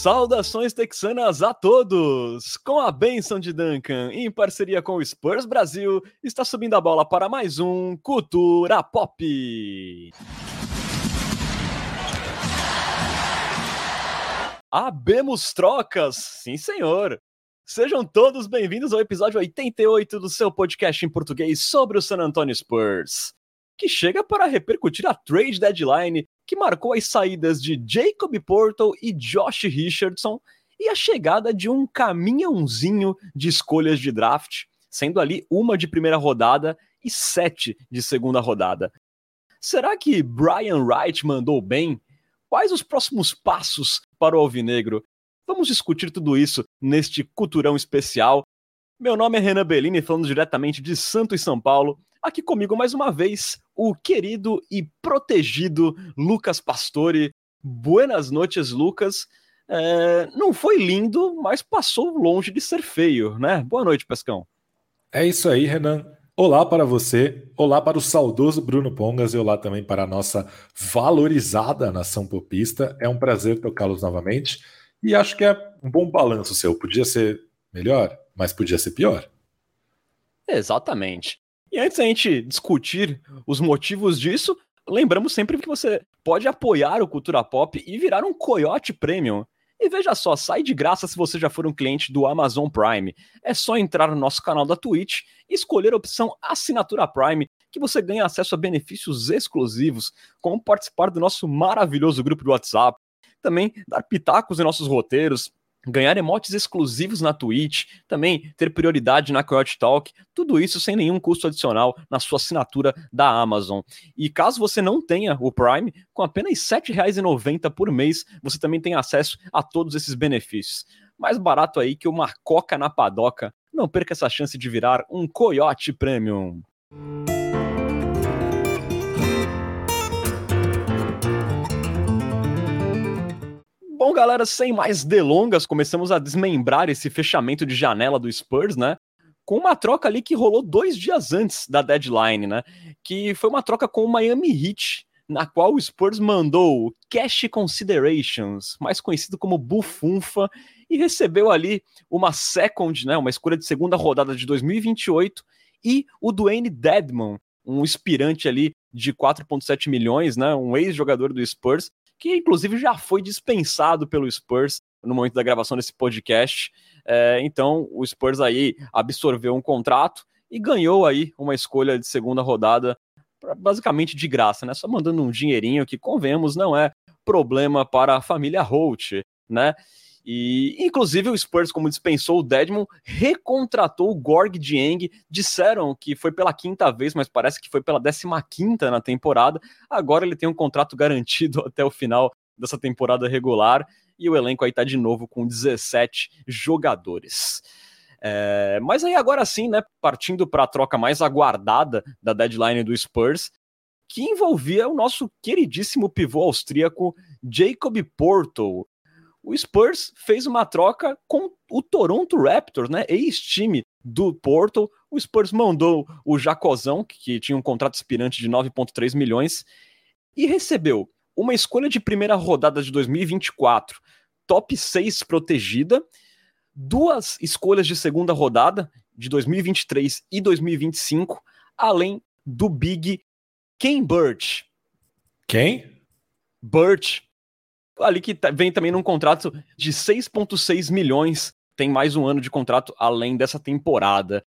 Saudações texanas a todos! Com a benção de Duncan, em parceria com o Spurs Brasil, está subindo a bola para mais um Cultura Pop. Abemos trocas, sim senhor. Sejam todos bem-vindos ao episódio 88 do seu podcast em português sobre o San Antonio Spurs, que chega para repercutir a trade deadline que marcou as saídas de Jacob Portal e Josh Richardson e a chegada de um caminhãozinho de escolhas de draft, sendo ali uma de primeira rodada e sete de segunda rodada. Será que Brian Wright mandou bem? Quais os próximos passos para o Alvinegro? Vamos discutir tudo isso neste culturão especial. Meu nome é Renan Bellini, falando diretamente de Santo e São Paulo. Aqui comigo mais uma vez o querido e protegido Lucas Pastore. Buenas noites, Lucas. É, não foi lindo, mas passou longe de ser feio, né? Boa noite, Pescão. É isso aí, Renan. Olá para você, olá para o saudoso Bruno Pongas e olá também para a nossa valorizada nação popista. É um prazer tocá-los novamente e acho que é um bom balanço seu. Podia ser melhor, mas podia ser pior. Exatamente. E antes da gente discutir os motivos disso, lembramos sempre que você pode apoiar o Cultura Pop e virar um Coyote Premium. E veja só, sai de graça se você já for um cliente do Amazon Prime. É só entrar no nosso canal da Twitch e escolher a opção Assinatura Prime, que você ganha acesso a benefícios exclusivos, como participar do nosso maravilhoso grupo do WhatsApp, também dar pitacos em nossos roteiros, ganhar emotes exclusivos na Twitch, também ter prioridade na Coyote Talk, tudo isso sem nenhum custo adicional na sua assinatura da Amazon. E caso você não tenha o Prime, com apenas R$ 7,90 por mês, você também tem acesso a todos esses benefícios. Mais barato aí que uma coca na padoca. Não perca essa chance de virar um Coyote Premium. Bom, galera, sem mais delongas, começamos a desmembrar esse fechamento de janela do Spurs, né? Com uma troca ali que rolou dois dias antes da deadline, né? Que foi uma troca com o Miami Heat, na qual o Spurs mandou Cash Considerations, mais conhecido como Bufunfa, e recebeu ali uma second, né? Uma escolha de segunda rodada de 2028 e o Dwayne Dedmon, um aspirante ali de 4,7 milhões, né? Um ex-jogador do Spurs, que inclusive já foi dispensado pelo Spurs no momento da gravação desse podcast. É, então o Spurs aí absorveu um contrato e ganhou aí uma escolha de segunda rodada basicamente de graça, né? Só mandando um dinheirinho que, convenhamos, não é problema para a família Holt, né? E, inclusive, o Spurs, como dispensou o Dedmon, recontratou o Gorg Dieng. Disseram que foi pela quinta vez, mas parece que foi pela décima quinta na temporada. Agora ele tem um contrato garantido até o final dessa temporada regular. E o elenco aí tá de novo com 17 jogadores. É, mas aí agora sim, né, partindo para a troca mais aguardada da deadline do Spurs, que envolvia o nosso queridíssimo pivô austríaco Jacob Porto, o Spurs fez uma troca com o Toronto Raptors, né? Ex-time do Porto. O Spurs mandou o Jacozão, que tinha um contrato aspirante de 9,3 milhões, e recebeu uma escolha de primeira rodada de 2024, top 6 protegida, duas escolhas de segunda rodada de 2023 e 2025, além do Big Ken Birch. Quem? Birch, ali que tá, vem também num contrato de 6,6 milhões. Tem mais um ano de contrato além dessa temporada.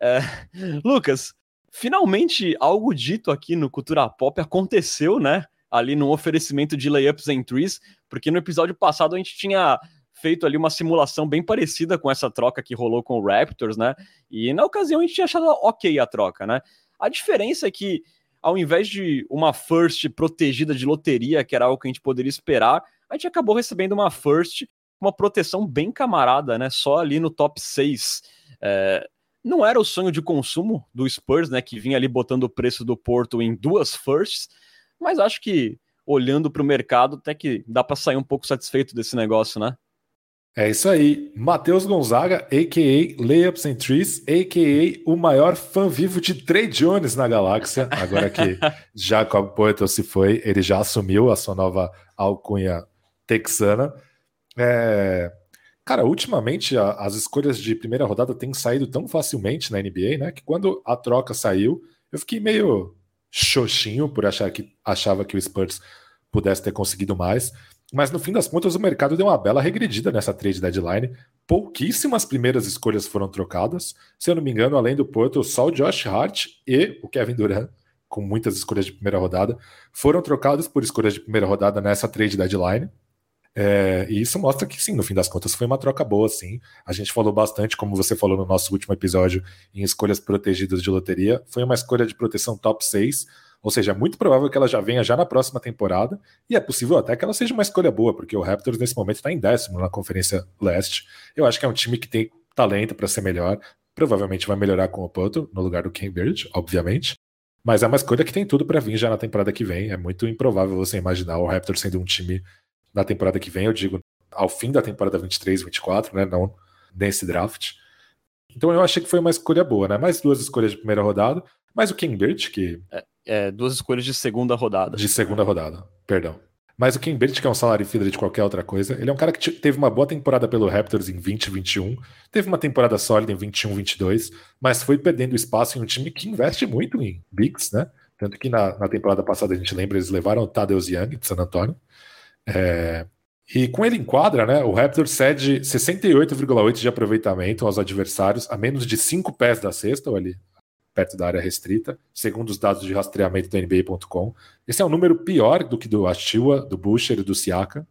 É, Lucas, finalmente algo dito aqui no Cultura Pop aconteceu, né? Ali no oferecimento de layups and trees, porque no episódio passado a gente tinha feito ali uma simulação bem parecida com essa troca que rolou com o Raptors, né? E na ocasião a gente tinha achado ok a troca, né? A diferença é que ao invés de uma first protegida de loteria, que era algo que a gente poderia esperar, a gente acabou recebendo uma first, uma proteção bem camarada, né? Só ali no top 6. É, não era o sonho de consumo do Spurs, né? Que vinha ali botando o preço do Porto em duas firsts, mas acho que olhando para o mercado, até que dá para sair um pouco satisfeito desse negócio, né? É isso aí. Matheus Gonzaga, a.k.a. Layups and Trees, a.k.a. o maior fã vivo de Trey Jones na galáxia. Agora que Jacob Poetel se foi, ele já assumiu a sua nova alcunha texana. É... Cara, ultimamente a, as escolhas de primeira rodada têm saído tão facilmente na NBA, né? Que quando a troca saiu, eu fiquei meio xoxinho por achar que achava que o Spurs pudesse ter conseguido mais. Mas no fim das contas, o mercado deu uma bela regredida nessa trade deadline. Pouquíssimas primeiras escolhas foram trocadas. Se eu não me engano, além do Porto, só o Josh Hart e o Kevin Durant, com muitas escolhas de primeira rodada, foram trocados por escolhas de primeira rodada nessa trade deadline. É, e isso mostra que sim, no fim das contas foi uma troca boa, sim. A gente falou bastante, como você falou no nosso último episódio, em escolhas protegidas de loteria. Foi uma escolha de proteção top 6, ou seja, é muito provável que ela já venha já na próxima temporada, e é possível até que ela seja uma escolha boa, porque o Raptors nesse momento está em décimo na Conferência Leste. Eu acho que é um time que tem talento para ser melhor. Provavelmente vai melhorar com o Poto no lugar do Cambridge, obviamente. Mas é uma escolha que tem tudo para vir já na temporada que vem. É muito improvável você imaginar o Raptors sendo um time na temporada que vem, eu digo ao fim da temporada 23, 24, né? Não nesse draft. Então eu achei que foi uma escolha boa, né? Mais duas escolhas de primeira rodada, mais o Cambridge, que. É, é, duas escolhas de segunda rodada. De segunda rodada, perdão. Mas o Cambridge, que é um salário filler de qualquer outra coisa, ele é um cara que teve uma boa temporada pelo Raptors em 2021, teve uma temporada sólida em 21, 22, mas foi perdendo espaço em um time que investe muito em bigs, né? Tanto que na, na temporada passada a gente lembra, eles levaram o Tadeusz Young de San Antonio. É, e com ele em quadra, né, o Raptor cede 68,8% de aproveitamento aos adversários a menos de 5 pés da cesta, ou ali perto da área restrita, segundo os dados de rastreamento do NBA.com. Esse é um número pior do que do Ashtua, do Boucher e do Siaka.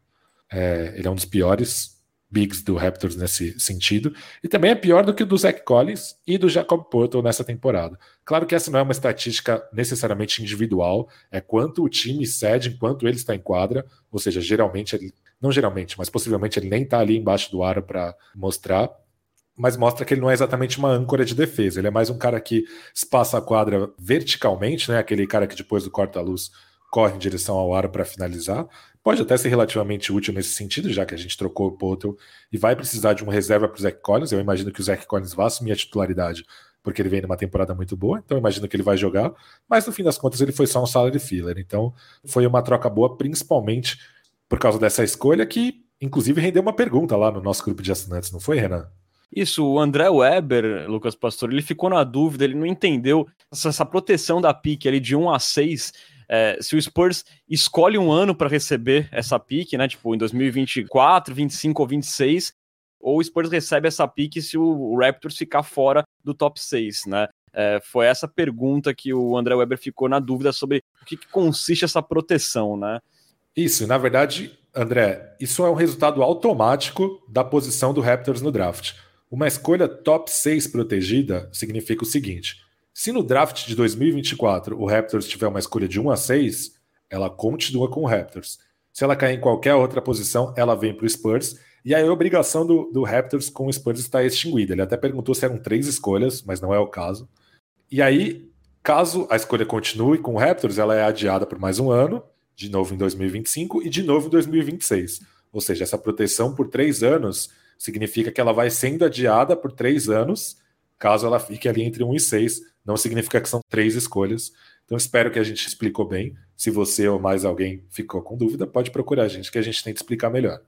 É, ele é um dos piores bigs do Raptors nesse sentido, e também é pior do que o do Zach Collins e do Jacob Porto nessa temporada. Claro que essa não é uma estatística necessariamente individual, é quanto o time cede enquanto ele está em quadra, ou seja, geralmente ele, não geralmente, mas possivelmente ele nem está ali embaixo do aro para mostrar, mas mostra que ele não é exatamente uma âncora de defesa, ele é mais um cara que espaça a quadra verticalmente, né, aquele cara que depois do corta-luz corre em direção ao aro para finalizar, pode até ser relativamente útil nesse sentido, já que a gente trocou o Potel e vai precisar de uma reserva para o Zach Collins. Eu imagino que o Zach Collins vá assumir a titularidade, porque ele vem numa temporada muito boa, então eu imagino que ele vai jogar, mas no fim das contas ele foi só um salary filler. Então foi uma troca boa, principalmente por causa dessa escolha, que inclusive rendeu uma pergunta lá no nosso grupo de assinantes, não foi, Renan? Isso, o André Weber, Lucas Pastor, ele ficou na dúvida, ele não entendeu essa, essa proteção da pique ali de 1 a 6 é, se o Spurs escolhe um ano para receber essa pique, né? Tipo, em 2024, 25 ou 26, ou o Spurs recebe essa pique se o Raptors ficar fora do top 6, né? É, foi essa pergunta que o André Weber ficou na dúvida sobre o que, que consiste essa proteção, né? Isso, na verdade, André, isso é um resultado automático da posição do Raptors no draft. Uma escolha top 6 protegida significa o seguinte: se no draft de 2024 o Raptors tiver uma escolha de 1 a 6, ela continua com o Raptors. Se ela cair em qualquer outra posição, ela vem para o Spurs. E aí a obrigação do, do Raptors com o Spurs está extinguida. Ele até perguntou se eram três escolhas, mas não é o caso. E aí, caso a escolha continue com o Raptors, ela é adiada por mais um ano, de novo em 2025 e de novo em 2026. Ou seja, essa proteção por três anos significa que ela vai sendo adiada por três anos, caso ela fique ali entre 1 e 6 não significa que são três escolhas. Então espero que a gente explicou bem. Se você ou mais alguém ficou com dúvida, pode procurar a gente que a gente tenta explicar melhor.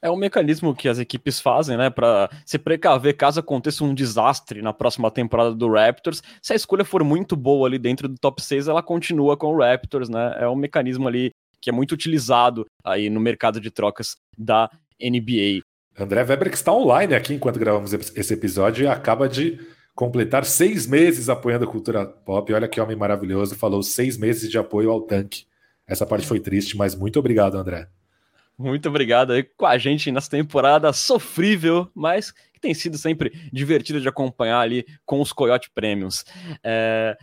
É um mecanismo que as equipes fazem, né, para se precaver caso aconteça um desastre na próxima temporada do Raptors. Se a escolha for muito boa ali dentro do top 6, ela continua com o Raptors, né? É um mecanismo ali que é muito utilizado aí no mercado de trocas da NBA. André Weber que está online aqui enquanto gravamos esse episódio e acaba de completar seis meses apoiando a cultura pop. Olha que homem maravilhoso, falou seis meses de apoio ao tanque. Essa parte foi triste, mas muito obrigado, André. Muito obrigado aí com a gente nessa temporada sofrível, mas que tem sido sempre divertida de acompanhar ali com os Coyote Premiums. É...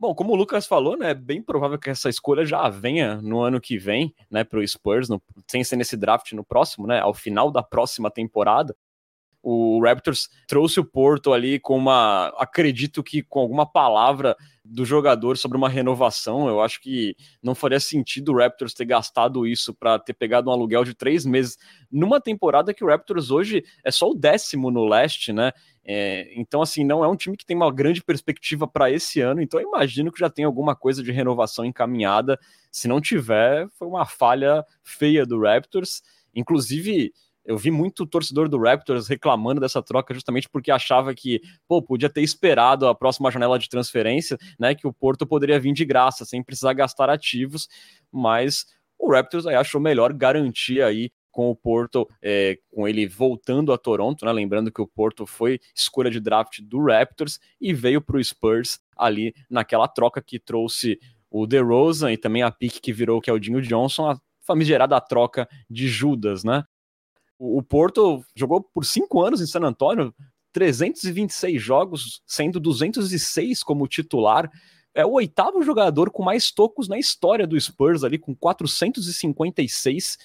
Bom, como o Lucas falou, né, é bem provável que essa escolha já venha no ano que vem, né, para o Spurs, no, sem ser nesse draft no próximo, né, ao final da próxima temporada o Raptors trouxe o Porto ali com uma, acredito que com alguma palavra do jogador sobre uma renovação. Eu acho que não faria sentido o Raptors ter gastado isso para ter pegado um aluguel de três meses numa temporada que o Raptors hoje é só o décimo no leste, né? É, então, assim, não é um time que tem uma grande perspectiva para esse ano. Então, eu imagino que já tem alguma coisa de renovação encaminhada. Se não tiver, foi uma falha feia do Raptors. Inclusive, eu vi muito torcedor do Raptors reclamando dessa troca justamente porque achava que, pô, podia ter esperado a próxima janela de transferência, né, que o Porto poderia vir de graça, sem precisar gastar ativos, mas o Raptors aí achou melhor garantir aí com o Porto, é, com ele voltando a Toronto, né? Lembrando que o Porto foi escolha de draft do Raptors e veio para o Spurs ali naquela troca que trouxe o DeRozan e também a pique que virou é o Dinho Johnson, a famigerada troca de Judas, né? O, Porto jogou por cinco anos em San Antonio, 326 jogos, sendo 206 como titular. É o oitavo jogador com mais tocos na história do Spurs ali, com 456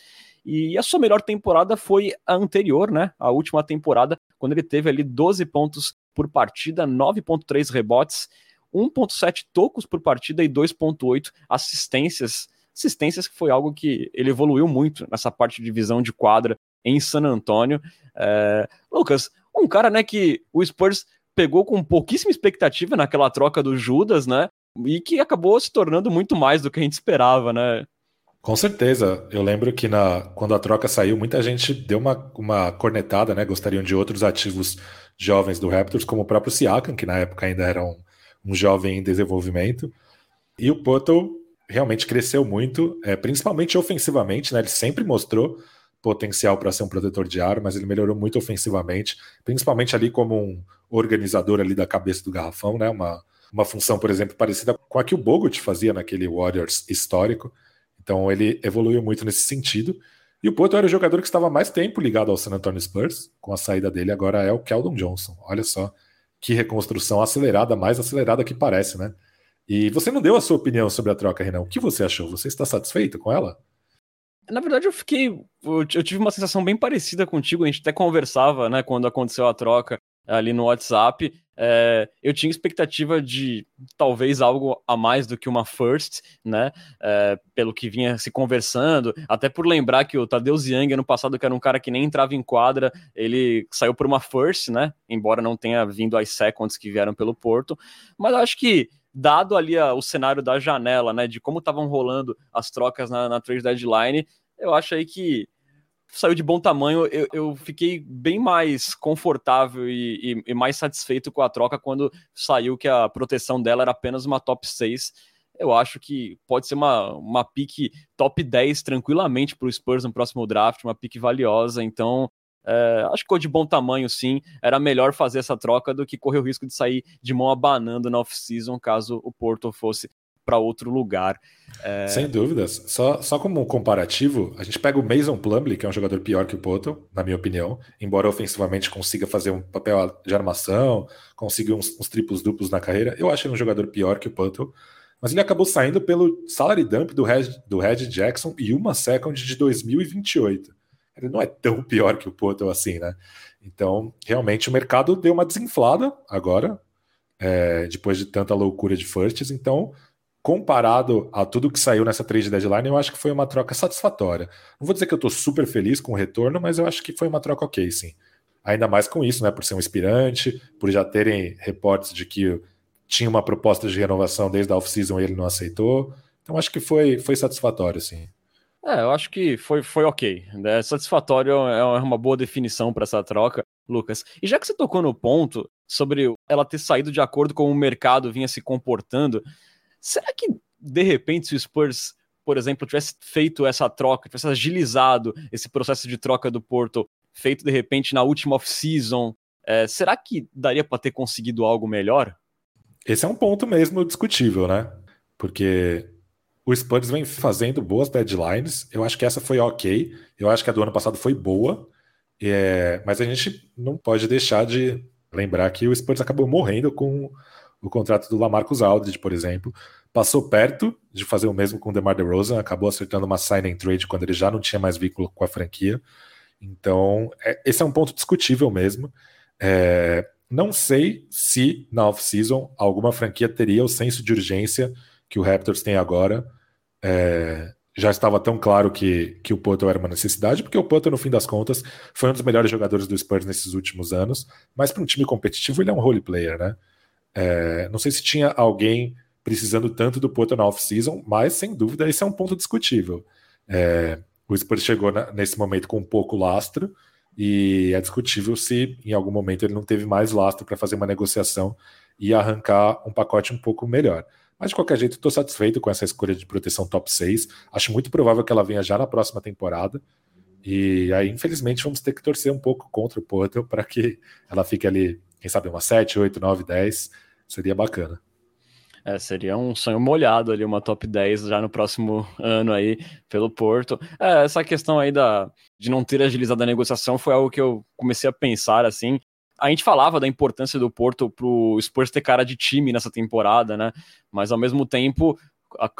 e a sua melhor temporada foi a anterior, né? A última temporada, quando ele teve ali 12 pontos por partida, 9.3 rebotes, 1.7 tocos por partida e 2.8 assistências. Assistências que foi algo que ele evoluiu muito nessa parte de visão de quadra em San Antônio. É... Lucas, um cara, né, que o Spurs pegou com pouquíssima expectativa naquela troca do Judas, né? E que acabou se tornando muito mais do que a gente esperava, né? Com certeza. Eu lembro que na, quando a troca saiu, muita gente deu uma, uma cornetada, né? Gostariam de outros ativos jovens do Raptors, como o próprio Siakam, que na época ainda era um, um jovem em desenvolvimento. E o Potter realmente cresceu muito, é, principalmente ofensivamente, né? Ele sempre mostrou potencial para ser um protetor de ar, mas ele melhorou muito ofensivamente, principalmente ali como um organizador ali da cabeça do garrafão, né? Uma, uma função, por exemplo, parecida com a que o Bogut fazia naquele Warriors histórico. Então ele evoluiu muito nesse sentido. E o Porto era o jogador que estava mais tempo ligado ao San Antonio Spurs. Com a saída dele, agora é o Keldon Johnson. Olha só que reconstrução acelerada, mais acelerada que parece, né? E você não deu a sua opinião sobre a troca, Renan. O que você achou? Você está satisfeito com ela? Na verdade, eu fiquei. Eu tive uma sensação bem parecida contigo. A gente até conversava, né, quando aconteceu a troca ali no WhatsApp. É, eu tinha expectativa de talvez algo a mais do que uma first, né? É, pelo que vinha se conversando, até por lembrar que o Tadeu Ziang, ano passado, que era um cara que nem entrava em quadra, ele saiu por uma first, né? Embora não tenha vindo as seconds que vieram pelo Porto, mas acho que dado ali a, o cenário da janela, né? De como estavam rolando as trocas na, na trade deadline, eu acho aí que saiu de bom tamanho, eu, eu fiquei bem mais confortável e, e, e, mais satisfeito com a troca quando saiu que a proteção dela era apenas uma top 6. Eu acho que pode ser uma, uma pique top 10 tranquilamente para o Spurs no próximo draft, uma pique valiosa. Então, é, acho que ficou de bom tamanho, sim. Era melhor fazer essa troca do que correr o risco de sair de mão abanando na off-season caso o Porto fosse para outro lugar. É... Sem dúvidas. Só, só como um comparativo, a gente pega o Mason Plumlee, que é um jogador pior que o Poto, na minha opinião, embora ofensivamente consiga fazer um papel de armação, consiga uns, uns triplos duplos na carreira, eu acho ele um jogador pior que o Poto. Mas ele acabou saindo pelo salary dump do Red, do Red Jackson e uma second de 2028. Ele não é tão pior que o Poto assim, né? Então, realmente, o mercado deu uma desinflada agora, é, depois de tanta loucura de firsts. Então, comparado a tudo que saiu nessa trade deadline, eu acho que foi uma troca satisfatória. Não vou dizer que eu estou super feliz com o retorno, mas eu acho que foi uma troca ok, sim. Ainda mais com isso, né? Por ser um inspirante, por já terem reportes de que tinha uma proposta de renovação desde a off-season e ele não aceitou. Então acho que foi, foi satisfatório, sim. É, eu acho que foi, foi ok. Né? Satisfatório é uma boa definição para essa troca, Lucas. E já que você tocou no ponto sobre ela ter saído de acordo com o mercado vinha se comportando, Será que, de repente, se o Spurs, por exemplo, tivesse feito essa troca, tivesse agilizado esse processo de troca do Porto, feito de repente na última off-season, é, será que daria para ter conseguido algo melhor? Esse é um ponto mesmo discutível, né? Porque o Spurs vem fazendo boas deadlines. Eu acho que essa foi ok. Eu acho que a do ano passado foi boa. É... mas a gente não pode deixar de lembrar que o Spurs acabou morrendo com o contrato do Lamarcus Aldridge, por exemplo. Passou perto de fazer o mesmo com o DeMar DeRozan, acabou acertando uma sign and trade quando ele já não tinha mais vínculo com a franquia. Então, é, esse é um ponto discutível mesmo. É, não sei se na off-season alguma franquia teria o senso de urgência que o Raptors tem agora. É, já estava tão claro que, que o Poto era uma necessidade, porque o Poto, no fim das contas, foi um dos melhores jogadores do Spurs nesses últimos anos, mas para um time competitivo ele é um role player, né? É, não sei se tinha alguém precisando tanto do Porto na off-season, mas sem dúvida esse é um ponto discutível. É, o Spurs chegou na, nesse momento com um pouco lastro, E é discutível se em algum momento ele não teve mais lastro para fazer uma negociação e arrancar um pacote um pouco melhor. Mas de qualquer jeito, estou satisfeito com essa escolha de proteção top 6. Acho muito provável que ela venha já na próxima temporada. E aí, infelizmente, vamos ter que torcer um pouco contra o Porto para que ela fique ali, quem sabe, uma 7, 8, 9, 10. Seria bacana. É, seria um sonho molhado ali, uma top 10 já no próximo ano aí pelo Porto. É, essa questão aí da, de não ter agilizado a negociação foi algo que eu comecei a pensar assim. A gente falava da importância do Porto pro Spurs ter cara de time nessa temporada, né? Mas ao mesmo tempo,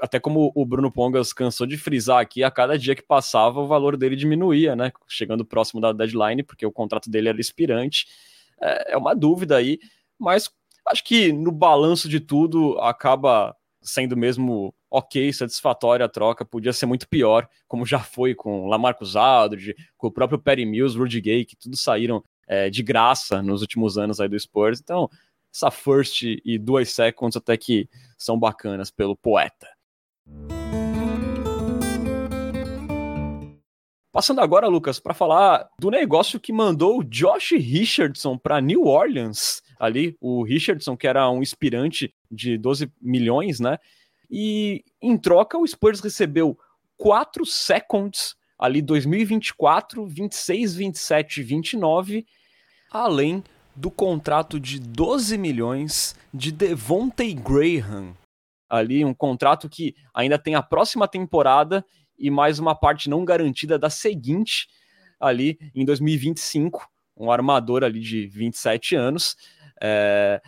até como o Bruno Pongas cansou de frisar aqui, a cada dia que passava o valor dele diminuía, né? Chegando próximo da deadline, porque o contrato dele era expirante. É, é uma dúvida aí, mas Acho que no balanço de tudo acaba sendo mesmo ok, satisfatória a troca, podia ser muito pior, como já foi com Lamarcus Aldridge, com o próprio Perry Mills, Rudy Gay, que tudo saíram é, de graça nos últimos anos aí do Spurs. Então, essa first e duas seconds até que são bacanas pelo poeta. Passando agora, Lucas, para falar do negócio que mandou o Josh Richardson para New Orleans. Ali, o Richardson, que era um inspirante de 12 milhões, né? E em troca, o Spurs recebeu 4 seconds ali 2024, 26, 27 e 29, além do contrato de 12 milhões de Devontae Graham. Ali, um contrato que ainda tem a próxima temporada e mais uma parte não garantida da seguinte, ali em 2025, um armador ali de 27 anos. É...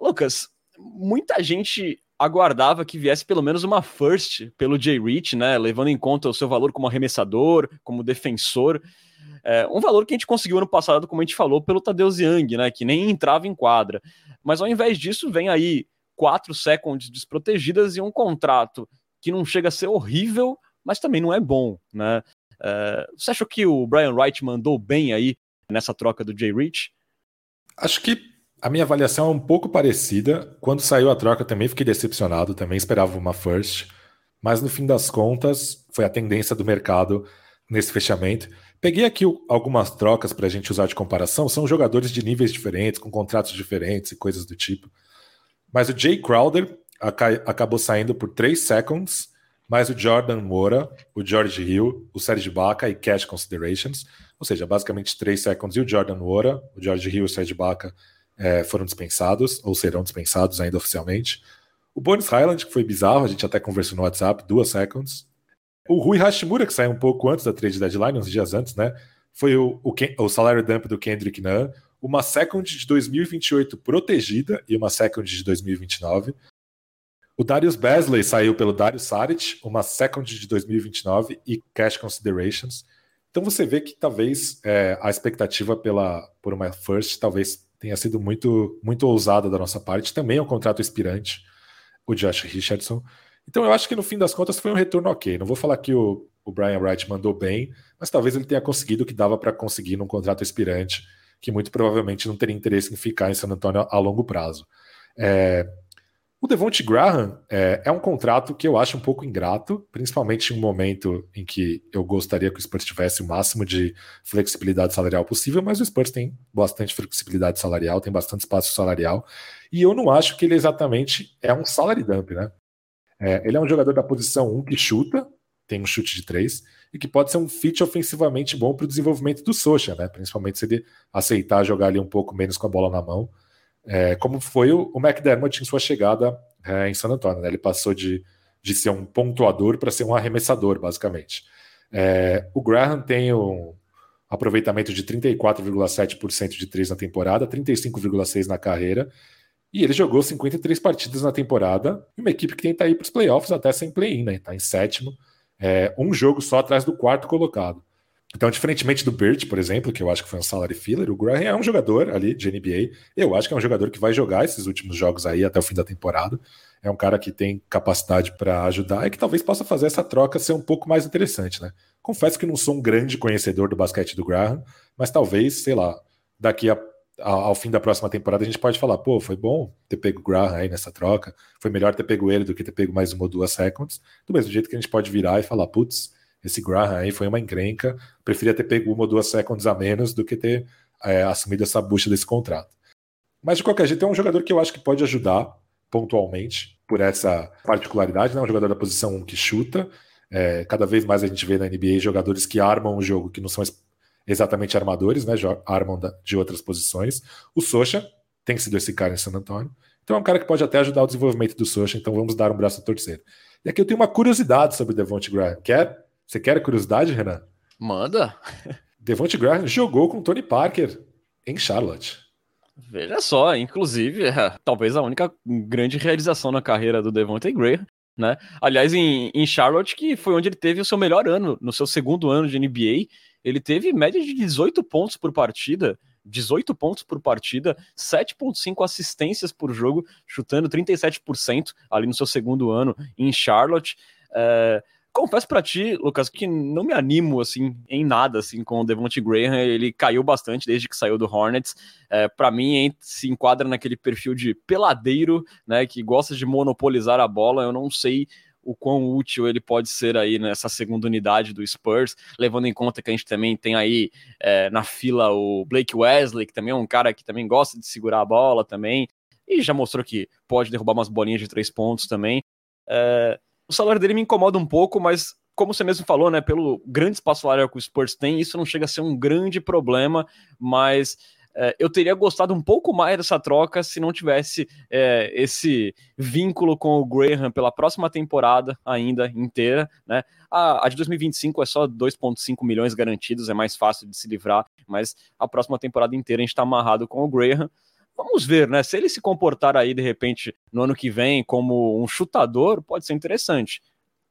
Lucas, muita gente aguardava que viesse pelo menos uma first pelo Jay Rich, né? Levando em conta o seu valor como arremessador, como defensor. É, um valor que a gente conseguiu ano passado, como a gente falou, pelo Tadeu Young, né? Que nem entrava em quadra. Mas ao invés disso, vem aí quatro seconds desprotegidas e um contrato que não chega a ser horrível, mas também não é bom, né? Uh, você achou que o Brian Wright mandou bem aí nessa troca do Jay Rich? Acho que a minha avaliação é um pouco parecida. Quando saiu a troca também fiquei decepcionado, também esperava uma first, mas no fim das contas foi a tendência do mercado nesse fechamento. Peguei aqui algumas trocas para a gente usar de comparação, são jogadores de níveis diferentes, com contratos diferentes e coisas do tipo. Mas o Jay Crowder acabou saindo por 3 seconds mais o Jordan Moura, o George Hill, o Serge Baca e Cash Considerations, ou seja, basicamente três seconds e o Jordan Moura, o George Hill e o Serge Baca é, foram dispensados, ou serão dispensados ainda oficialmente. O Bonis Highland, que foi bizarro, a gente até conversou no WhatsApp, duas seconds. O Rui Hashimura, que saiu um pouco antes da trade deadline, uns dias antes, né? Foi o, o, o salário dump do Kendrick Nunn, uma second de 2028 protegida e uma second de 2029. O Darius Basley saiu pelo Darius Saric, uma second de 2029 e cash considerations. Então você vê que talvez é, a expectativa pela, por uma first talvez tenha sido muito, muito ousada da nossa parte. Também é um contrato expirante, o Josh Richardson. Então eu acho que no fim das contas foi um retorno ok. Não vou falar que o, o Brian Wright mandou bem, mas talvez ele tenha conseguido o que dava para conseguir num contrato expirante, que muito provavelmente não teria interesse em ficar em San Antonio a longo prazo. É, o Devonte Graham é, é, um contrato que eu acho um pouco ingrato, principalmente em um momento em que eu gostaria que o Spurs tivesse o máximo de flexibilidade salarial possível, mas o Spurs tem bastante flexibilidade salarial, tem bastante espaço salarial, e eu não acho que ele exatamente é um salary dump, né? É, ele é um jogador da posição 1 que chuta, tem um chute de 3, e que pode ser um fit ofensivamente bom para o desenvolvimento do Socha, né? Principalmente se ele aceitar jogar ali um pouco menos com a bola na mão é, como foi o, o McDermott em sua chegada é, em San Antonio. Né? Ele passou de, de ser um pontuador para ser um arremessador, basicamente. É, o Graham tem um aproveitamento de 34,7% de 3 na temporada, 35,6% na carreira, e ele jogou 53 partidas na temporada, uma equipe que tenta ir para os playoffs até sem play-in, né? Está em sétimo, é, um jogo só atrás do quarto colocado. Então, diferentemente do Burt, por exemplo, que eu acho que foi um salary filler, o Graham é um jogador ali de NBA. Eu acho que é um jogador que vai jogar esses últimos jogos aí até o fim da temporada. É um cara que tem capacidade para ajudar e que talvez possa fazer essa troca ser um pouco mais interessante, né? Confesso que não sou um grande conhecedor do basquete do Graham, mas talvez, sei lá, daqui a, a, ao fim da próxima temporada a gente pode falar, pô, foi bom ter pego o Graham aí nessa troca, foi melhor ter pego ele do que ter pego mais uma ou duas seconds, do mesmo jeito que a gente pode virar e falar, putz, Esse Graham aí foi uma encrenca. Preferia ter pego uma ou duas seconds a menos do que ter é, assumido essa bucha desse contrato. Mas de qualquer jeito, é um jogador que eu acho que pode ajudar pontualmente por essa particularidade, né? Um jogador da posição 1 que chuta. É, cada vez mais a gente vê na NBA jogadores que armam o jogo que não são exatamente armadores, né? Armam de outras posições. O Socha tem sido esse cara em San Antonio. Então é um cara que pode até ajudar o desenvolvimento do Socha, então vamos dar um braço a torcer. E aqui eu tenho uma curiosidade sobre Devonte Graham. Quer? Você quer curiosidade, Renan? Manda. Devonte Graham jogou com Tony Parker em Charlotte. Veja só, inclusive, é, talvez a única grande realização na carreira do Devonte Graham, né? Aliás, em, em Charlotte, que foi onde ele teve o seu melhor ano, no seu segundo ano de NBA, ele teve média de 18 pontos por partida, 18 pontos por partida, 7,5 assistências por jogo, chutando 37% ali no seu segundo ano em Charlotte. É, confesso para ti, Lucas, que não me animo assim em nada assim com o Devonte Graham. Ele caiu bastante desde que saiu do Hornets. É, para mim, se enquadra naquele perfil de peladeiro, né, que gosta de monopolizar a bola. Eu não sei o quão útil ele pode ser aí nessa segunda unidade do Spurs, levando em conta que a gente também tem aí é, na fila o Blake Wesley, que também é um cara que também gosta de segurar a bola também, e já mostrou que pode derrubar umas bolinhas de três pontos também. É, o salário dele me incomoda um pouco, mas como você mesmo falou, né, pelo grande espaço salarial que o Spurs tem, isso não chega a ser um grande problema, mas é, eu teria gostado um pouco mais dessa troca se não tivesse é, esse vínculo com o Graham pela próxima temporada ainda inteira, né? A, a de 2025 é só 2,5 milhões garantidos, é mais fácil de se livrar, mas a próxima temporada inteira a gente está amarrado com o Graham. Vamos ver, né? Se ele se comportar aí de repente no ano que vem como um chutador, pode ser interessante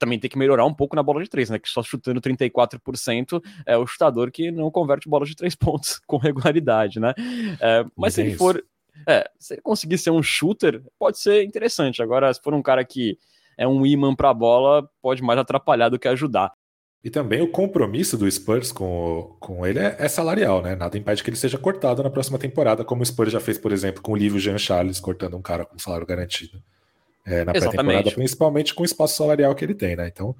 também tem que melhorar um pouco na bola de três, né? Que só chutando 34% é o chutador que não converte bola de três pontos com regularidade, né? É, mas, mas se é ele isso. for. É, se ele conseguir ser um shooter, pode ser interessante. Agora, se for um cara que é um imã para a bola, pode mais atrapalhar do que ajudar. E também o compromisso do Spurs com, com ele é, é, salarial, né? Nada impede que ele seja cortado na próxima temporada, como o Spurs já fez, por exemplo, com o livro Jean Charles, cortando um cara com salário garantido é, na pré-temporada, principalmente com o espaço salarial que ele tem, né? Então,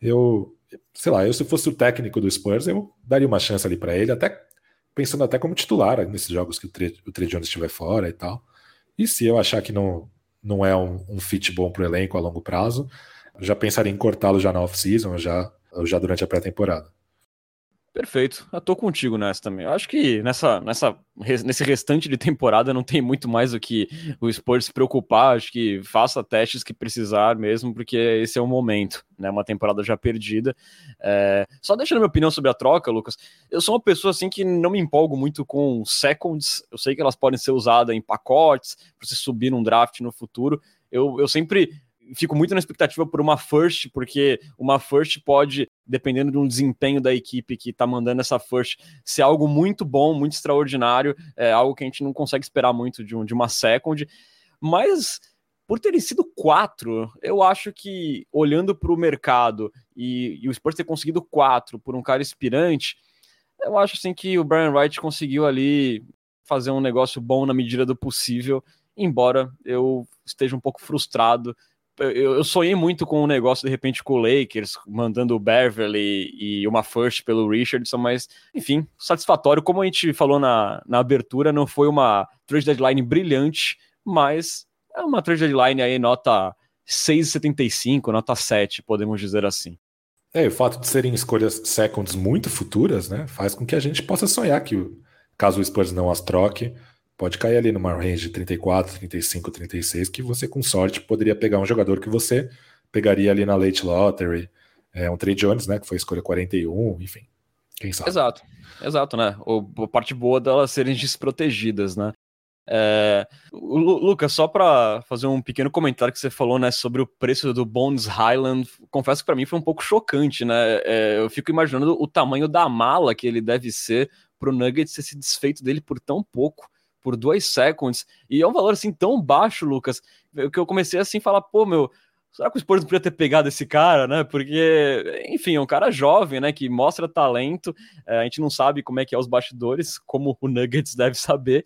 eu, sei lá, eu se fosse o técnico do Spurs, eu daria uma chance ali para ele, até pensando até como titular nesses jogos que o o Trey Jones estiver fora e tal. E se eu achar que não, não é um, um fit bom para o elenco a longo prazo, já pensaria em cortá-lo já na off-season, já, já durante a pré-temporada. Perfeito. Eu tô contigo nessa também. Eu acho que nessa, nessa, nesse restante de temporada não tem muito mais o que o Spurs se preocupar. Acho que faça testes que precisar mesmo, porque esse é o momento, né? Uma temporada já perdida. É... Só deixando minha opinião sobre a troca, Lucas. Eu sou uma pessoa assim que não me empolgo muito com seconds. Eu sei que elas podem ser usadas em pacotes para você subir num draft no futuro. Eu, eu sempre fico muito na expectativa por uma first, porque uma first pode, dependendo de um desempenho da equipe que tá mandando essa first, ser algo muito bom, muito extraordinário, é algo que a gente não consegue esperar muito de, um, de uma second, mas por terem sido quatro, eu acho que olhando para o mercado e, e, o Spurs ter conseguido quatro por um cara inspirante, eu acho assim que o Brian Wright conseguiu ali fazer um negócio bom na medida do possível, embora eu esteja um pouco frustrado eu, sonhei muito com um negócio, de repente, com o Lakers, mandando o Beverly e uma first pelo Richardson, mas, enfim, satisfatório. Como a gente falou na, na abertura, não foi uma trade deadline brilhante, mas é uma trade deadline aí, nota 6,75, nota 7, podemos dizer assim. É, o fato de serem escolhas seconds muito futuras, né, faz com que a gente possa sonhar que, caso o Spurs não as troque, pode cair ali numa range de 34, 35, 36, que você, com sorte, poderia pegar um jogador que você pegaria ali na late lottery, é, um Trey Jones, né, que foi escolha 41, enfim, quem sabe. Exato, exato, né, o, a parte boa delas serem desprotegidas, né. É, Lucas, só para fazer um pequeno comentário que você falou, né, sobre o preço do Bones Highland, confesso que para mim foi um pouco chocante, né? É, eu fico imaginando o tamanho da mala que ele deve ser para o Nuggets ter se desfeito dele por tão pouco por dois seconds, e é um valor assim tão baixo, Lucas, que eu comecei assim a falar, pô, meu, será que o Spurs não podia ter pegado esse cara, né? Porque, enfim, é um cara jovem, né? Que mostra talento. É, a gente não sabe como é que é os bastidores, como o Nuggets deve saber.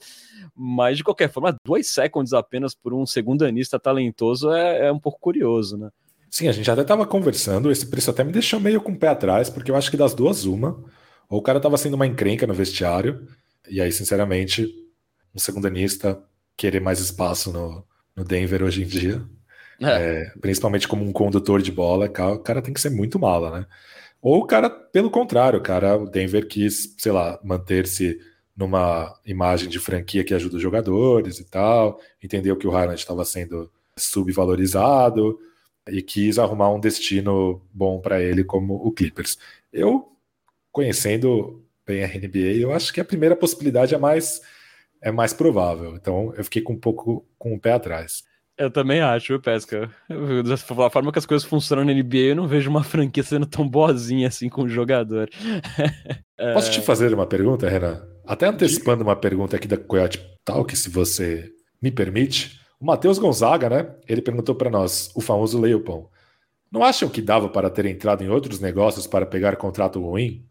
Mas, de qualquer forma, dois seconds apenas por um segundo anista talentoso é, é um pouco curioso, né? Sim, a gente até estava conversando, esse preço até me deixou meio com o pé atrás, porque eu acho que das duas, uma, ou o cara estava sendo uma encrenca no vestiário, e aí, sinceramente, um segundanista querer mais espaço no, no Denver hoje em dia, é. É, principalmente como um condutor de bola, o cara tem que ser muito mala, né? Ou o cara, pelo contrário, o cara, o Denver quis, sei lá, manter-se numa imagem de franquia que ajuda os jogadores e tal, entendeu que o Highland estava sendo subvalorizado e quis arrumar um destino bom para ele como o Clippers. Eu, conhecendo bem a NBA, eu acho que a primeira possibilidade é mais é mais provável. Então eu fiquei com um pouco com o pé atrás. Eu também acho, Pesca. Da forma que as coisas funcionam na NBA, eu não vejo uma franquia sendo tão boazinha assim com o jogador. Posso te fazer uma pergunta, Renan? Até antecipando uma pergunta aqui da Coyote Talk, se você me permite. O Matheus Gonzaga, né? Ele perguntou para nós, o famoso Leopon. Não acham que dava para ter entrado em outros negócios para pegar contrato ruim?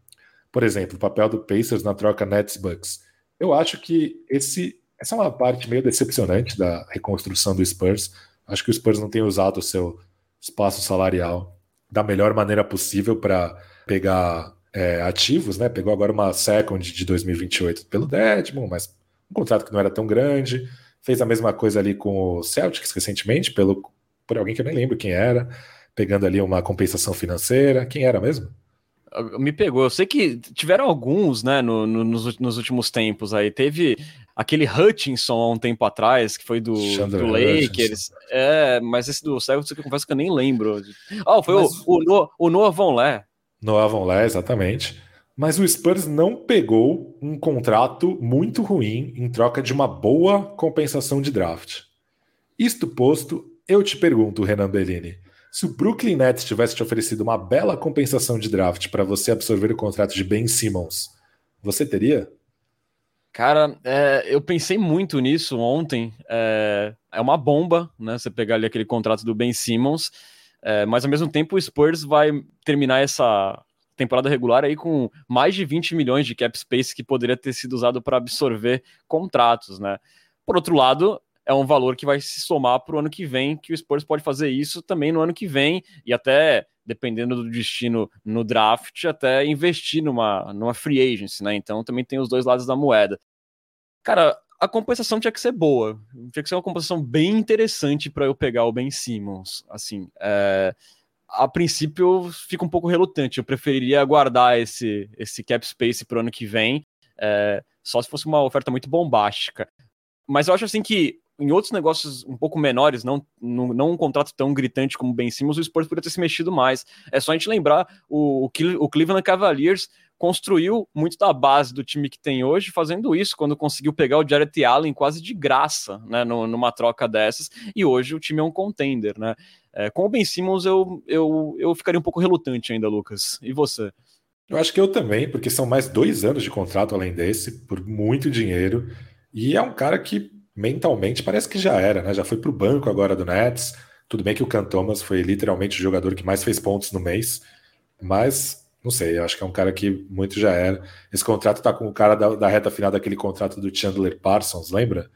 Por exemplo, o papel do Pacers na troca Nets-Bucks. Eu acho que esse essa é uma parte meio decepcionante da reconstrução do Spurs. Acho que o Spurs não tem usado o seu espaço salarial da melhor maneira possível para pegar é, ativos, né? Pegou agora uma second de 2028 pelo Deadmon, mas um contrato que não era tão grande. Fez a mesma coisa ali com o Celtics recentemente, pelo, por alguém que eu nem lembro quem era, pegando ali uma compensação financeira. Quem era mesmo? Me pegou. Eu sei que tiveram alguns, né, no, no, nos, nos, últimos tempos aí. Teve aquele Hutchinson há um tempo atrás, que foi do, do Lakers. É, mas esse do Celtics eu confesso que eu nem lembro. Ah, foi mas... o, o, Noah, o Noah Von Lé. Noah Von Lé, exatamente. Mas o Spurs não pegou um contrato muito ruim em troca de uma boa compensação de draft. Isto posto, eu te pergunto, Renan Bellini, se o Brooklyn Nets tivesse te oferecido uma bela compensação de draft para você absorver o contrato de Ben Simmons, você teria? Cara, é, eu pensei muito nisso ontem. É, é, uma bomba, né? Você pegar ali aquele contrato do Ben Simmons, é, mas ao mesmo tempo o Spurs vai terminar essa temporada regular aí com mais de 20 milhões de cap space que poderia ter sido usado para absorver contratos, né? Por outro lado, é um valor que vai se somar para o ano que vem, que o Spurs pode fazer isso também no ano que vem, e até, dependendo do destino no draft, até investir numa, numa free agency, né? Então também tem os dois lados da moeda. Cara, a compensação tinha que ser boa, tinha que ser uma compensação bem interessante para eu pegar o Ben Simmons. Assim, é, a princípio eu fico um pouco relutante, eu preferiria aguardar esse, esse cap space para o ano que vem, é, só se fosse uma oferta muito bombástica. Mas eu acho assim que em outros negócios um pouco menores, não, não, não, um contrato tão gritante como o Ben Simmons, o Spurs poderia ter se mexido mais. É só a gente lembrar, o, o Cleveland Cavaliers construiu muito da base do time que tem hoje, fazendo isso, quando conseguiu pegar o Jarrett Allen quase de graça, né, numa troca dessas, e hoje o time é um contender, né. É, com o Ben Simmons eu, eu, eu ficaria um pouco relutante ainda, Lucas. E você? Eu acho que eu também, porque são mais dois anos de contrato além desse, por muito dinheiro, e é um cara que mentalmente parece que já era, né? Já foi para o banco agora do Nets. Tudo bem que o Can Thomas foi literalmente o jogador que mais fez pontos no mês, mas não sei, acho que é um cara que muito já era. Esse contrato tá com o cara da, da reta final daquele contrato do Chandler Parsons, lembra?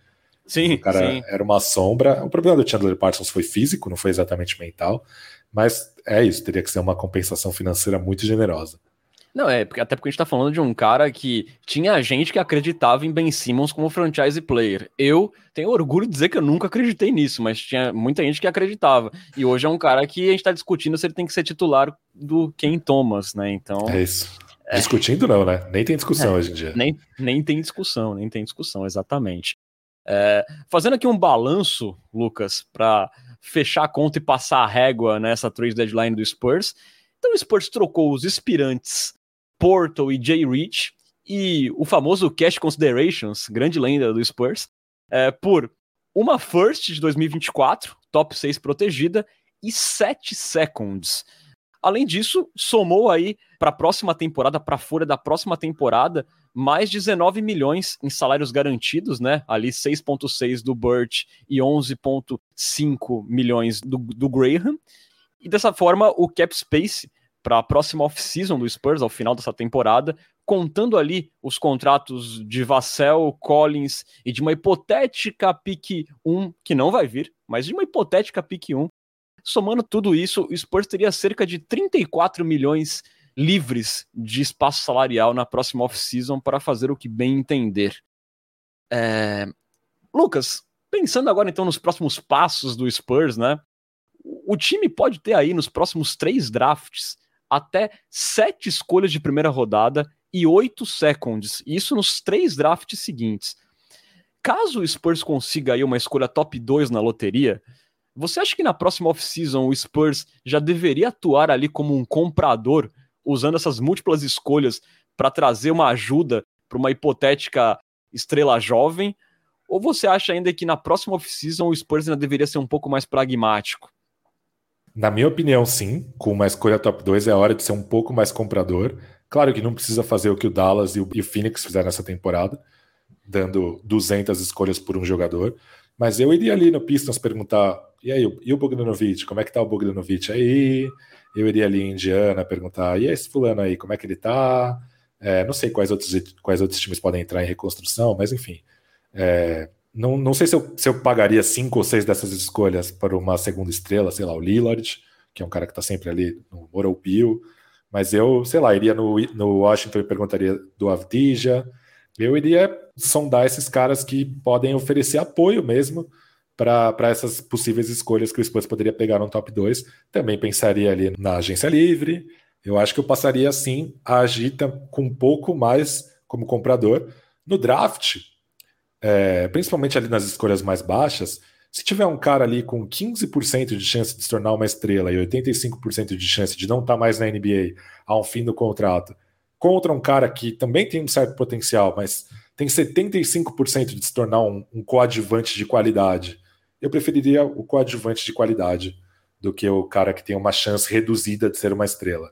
Sim, o cara sim. era uma sombra. O problema do Chandler Parsons foi físico, não foi exatamente mental, mas é isso, teria que ser uma compensação financeira muito generosa. Não, é, até porque a gente tá falando de um cara que tinha gente que acreditava em Ben Simmons como franchise player. Eu tenho orgulho de dizer que eu nunca acreditei nisso, mas tinha muita gente que acreditava. E hoje é um cara que a gente tá discutindo se ele tem que ser titular do Ken Thomas, né? Então. É isso. É. Discutindo não, né? Nem tem discussão é, hoje em dia. Nem, nem tem discussão, nem tem discussão, exatamente. É, fazendo aqui um balanço, Lucas, para fechar a conta e passar a régua nessa trade deadline do Spurs. Então o Spurs trocou os aspirantes Portal e Jay Rich, e o famoso Cash Considerations, grande lenda do Spurs, é, por uma first de 2024, top 6 protegida, e 7 seconds. Além disso, somou aí para a próxima temporada, para a folha da próxima temporada, mais 19 milhões em salários garantidos, né? Ali 6,6 do Burt e 11,5 milhões do, do Graham. E dessa forma, o cap space para a próxima off-season do Spurs, ao final dessa temporada, contando ali os contratos de Vassell, Collins e de uma hipotética pick 1, que não vai vir, mas de uma hipotética pick 1, somando tudo isso, o Spurs teria cerca de 34 milhões livres de espaço salarial na próxima off-season para fazer o que bem entender. É... Lucas, pensando agora então nos próximos passos do Spurs, né? O time pode ter aí nos próximos três drafts até sete escolhas de primeira rodada e oito seconds, isso nos três drafts seguintes. Caso o Spurs consiga aí uma escolha top 2 na loteria, você acha que na próxima off-season o Spurs já deveria atuar ali como um comprador, usando essas múltiplas escolhas para trazer uma ajuda para uma hipotética estrela jovem? Ou você acha ainda que na próxima off-season o Spurs ainda deveria ser um pouco mais pragmático? Na minha opinião, sim. Com uma escolha top 2 é hora de ser um pouco mais comprador. Claro que não precisa fazer o que o Dallas e o Phoenix fizeram nessa temporada, dando 200 escolhas por um jogador. Mas eu iria ali no Pistons perguntar: e aí, e o Bogdanovic? Como é que tá o Bogdanovic aí? Eu iria ali em Indiana perguntar: e esse fulano aí, como é que ele tá? É, não sei quais outros, quais outros times podem entrar em reconstrução, mas enfim. É, não, não sei se eu, se eu pagaria cinco ou seis dessas escolhas para uma segunda estrela, sei lá, o Lillard, que é um cara que está sempre ali no Moral Bill, mas eu, sei lá, iria no, no Washington e perguntaria do Avdija, eu iria sondar esses caras que podem oferecer apoio mesmo para essas possíveis escolhas que o Spurs poderia pegar no top 2. Também pensaria ali na agência livre. Eu acho que eu passaria sim a agir com um pouco mais como comprador. No draft, é, principalmente ali nas escolhas mais baixas, se tiver um cara ali com 15% de chance de se tornar uma estrela e 85% de chance de não estar tá mais na NBA ao fim do contrato, contra um cara que também tem um certo potencial, mas tem 75% de se tornar um, um coadjuvante de qualidade, eu preferiria o coadjuvante de qualidade do que o cara que tem uma chance reduzida de ser uma estrela.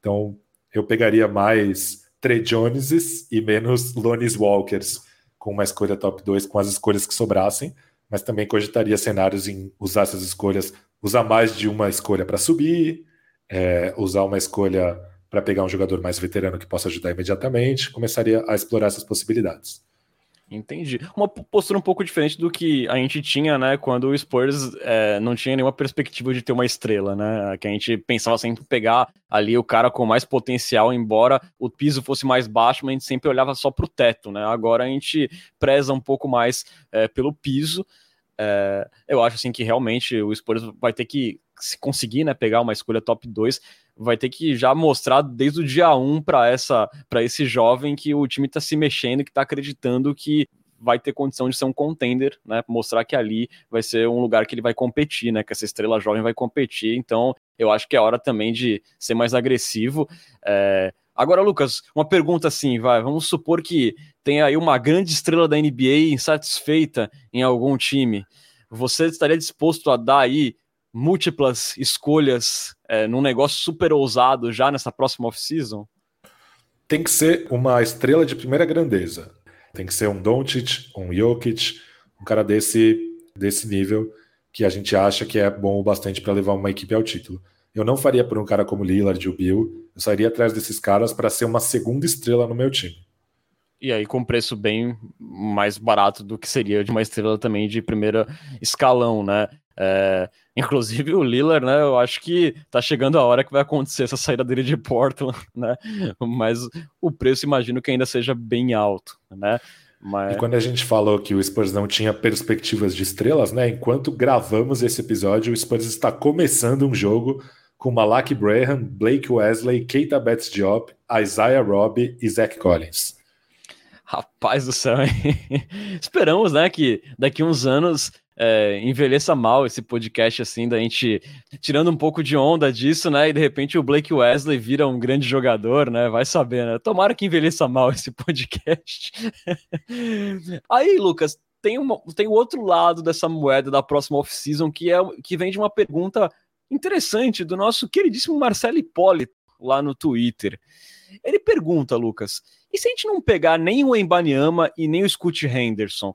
Então, eu pegaria mais Trey Joneses e menos Lonis Walkers com uma escolha top 2 com as escolhas que sobrassem, mas também cogitaria cenários em usar essas escolhas, usar mais de uma escolha para subir, é, usar uma escolha para pegar um jogador mais veterano que possa ajudar imediatamente, começaria a explorar essas possibilidades. Entendi. Uma postura um pouco diferente do que a gente tinha, né, quando o Spurs é, não tinha nenhuma perspectiva de ter uma estrela, né, que a gente pensava sempre pegar ali o cara com mais potencial, embora o piso fosse mais baixo, mas a gente sempre olhava só para o teto, né, agora a gente preza um pouco mais é, pelo piso, é, eu acho assim que realmente o Spurs vai ter que se conseguir, né, pegar uma escolha top 2, vai ter que já mostrar desde o dia 1 para essa para esse jovem que o time está se mexendo, que está acreditando que vai ter condição de ser um contender, né? Mostrar que ali vai ser um lugar que ele vai competir, né? Que essa estrela jovem vai competir. Então, eu acho que é hora também de ser mais agressivo. É... Agora, Lucas, uma pergunta assim, vai. Vamos supor que tem aí uma grande estrela da NBA insatisfeita em algum time. Você estaria disposto a dar aí múltiplas escolhas é, num negócio super ousado já nessa próxima off-season? Tem que ser uma estrela de primeira grandeza. Tem que ser um Doncic, um Jokic, um cara desse, desse nível que a gente acha que é bom o bastante para levar uma equipe ao título. Eu não faria por um cara como Lillard e o Bill, eu sairia atrás desses caras para ser uma segunda estrela no meu time. E aí com preço bem mais barato do que seria de uma estrela também de primeira escalão, né? É, inclusive o Lillard, né? Eu acho que tá chegando a hora que vai acontecer essa saída dele de Portland, né? Mas o preço imagino que ainda seja bem alto, né? Mas... E quando a gente falou que o Spurs não tinha perspectivas de estrelas, né? Enquanto gravamos esse episódio, o Spurs está começando um jogo com Malak Braham, Blake Wesley, Keita Betts Diop, Isaiah Robb e Zach Collins. Rapaz do céu, hein? Esperamos, né, que daqui uns anos é, envelheça mal esse podcast, assim, da gente tirando um pouco de onda disso, né? E de repente o Blake Wesley vira um grande jogador, né? Vai saber, né? Tomara que envelheça mal esse podcast. Aí, Lucas, tem, uma, tem o outro lado dessa moeda da próxima off-season que, é, que vem de uma pergunta interessante do nosso queridíssimo Marcelo Hipólito lá no Twitter. Ele pergunta, Lucas, e se a gente não pegar nem o Embanyama e nem o Scoot Henderson,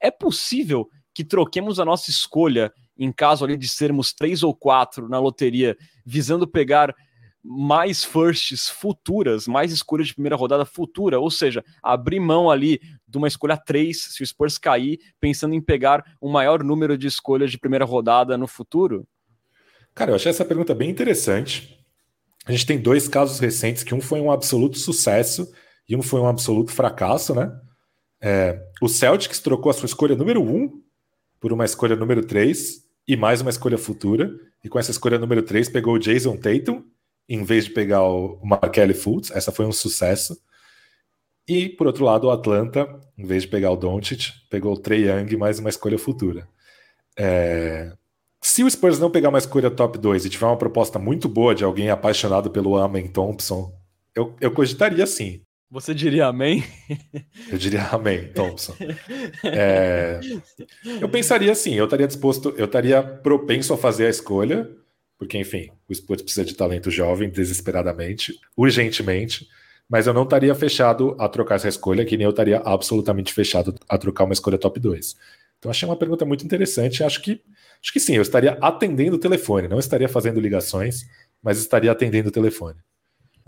é possível que troquemos a nossa escolha em caso ali de sermos três ou quatro na loteria, visando pegar mais firsts futuras, mais escolhas de primeira rodada futura, ou seja, abrir mão ali de uma escolha 3, se o Spurs cair, pensando em pegar um maior número de escolhas de primeira rodada no futuro? Cara, eu achei essa pergunta bem interessante. A gente tem dois casos recentes, que um foi um absoluto sucesso e um foi um absoluto fracasso, né? É, o Celtics trocou a sua escolha número um por uma escolha número 3 e mais uma escolha futura. E com essa escolha número 3 pegou o Jason Tatum em vez de pegar o Markelly Fultz. Essa foi um sucesso. E, por outro lado, o Atlanta, em vez de pegar o Doncic, pegou o Trey Young mais uma escolha futura. É... Se o Spurs não pegar uma escolha top 2 e tiver uma proposta muito boa de alguém apaixonado pelo Amen Thompson, eu, eu cogitaria sim. Você diria amém? Eu diria amém, Thompson. É... Eu pensaria assim, eu estaria disposto, eu estaria propenso a fazer a escolha, porque, enfim, o Spurs precisa de talento jovem desesperadamente, urgentemente, mas eu não estaria fechado a trocar essa escolha, que nem eu estaria absolutamente fechado a trocar uma escolha top 2. Então achei uma pergunta muito interessante, acho que acho que sim, eu estaria atendendo o telefone, não estaria fazendo ligações, mas estaria atendendo o telefone.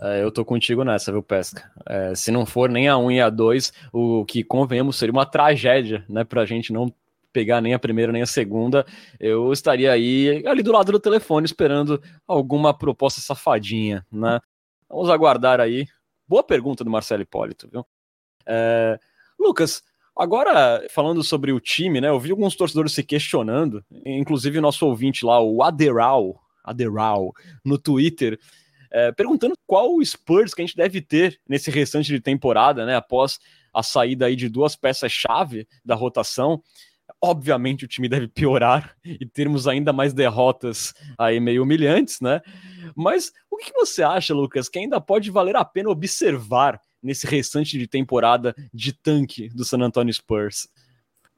É, eu tô contigo nessa, viu, Pesca? É, se não for nem a 1 e a 2, o que convenhamos seria uma tragédia, né, pra gente não pegar nem a primeira nem a segunda, eu estaria aí ali do lado do telefone esperando alguma proposta safadinha, né? Vamos aguardar aí. Boa pergunta do Marcelo Hipólito, viu? É, Lucas, agora falando sobre o time, né? Eu vi alguns torcedores se questionando, inclusive o nosso ouvinte lá, o Aderal, Aderal, no Twitter, é, perguntando qual o Spurs que a gente deve ter nesse restante de temporada, né? Após a saída aí de duas peças-chave da rotação. Obviamente o time deve piorar e termos ainda mais derrotas aí meio humilhantes, né? Mas o que você acha, Lucas, que ainda pode valer a pena observar nesse restante de temporada de tanque do San Antonio Spurs?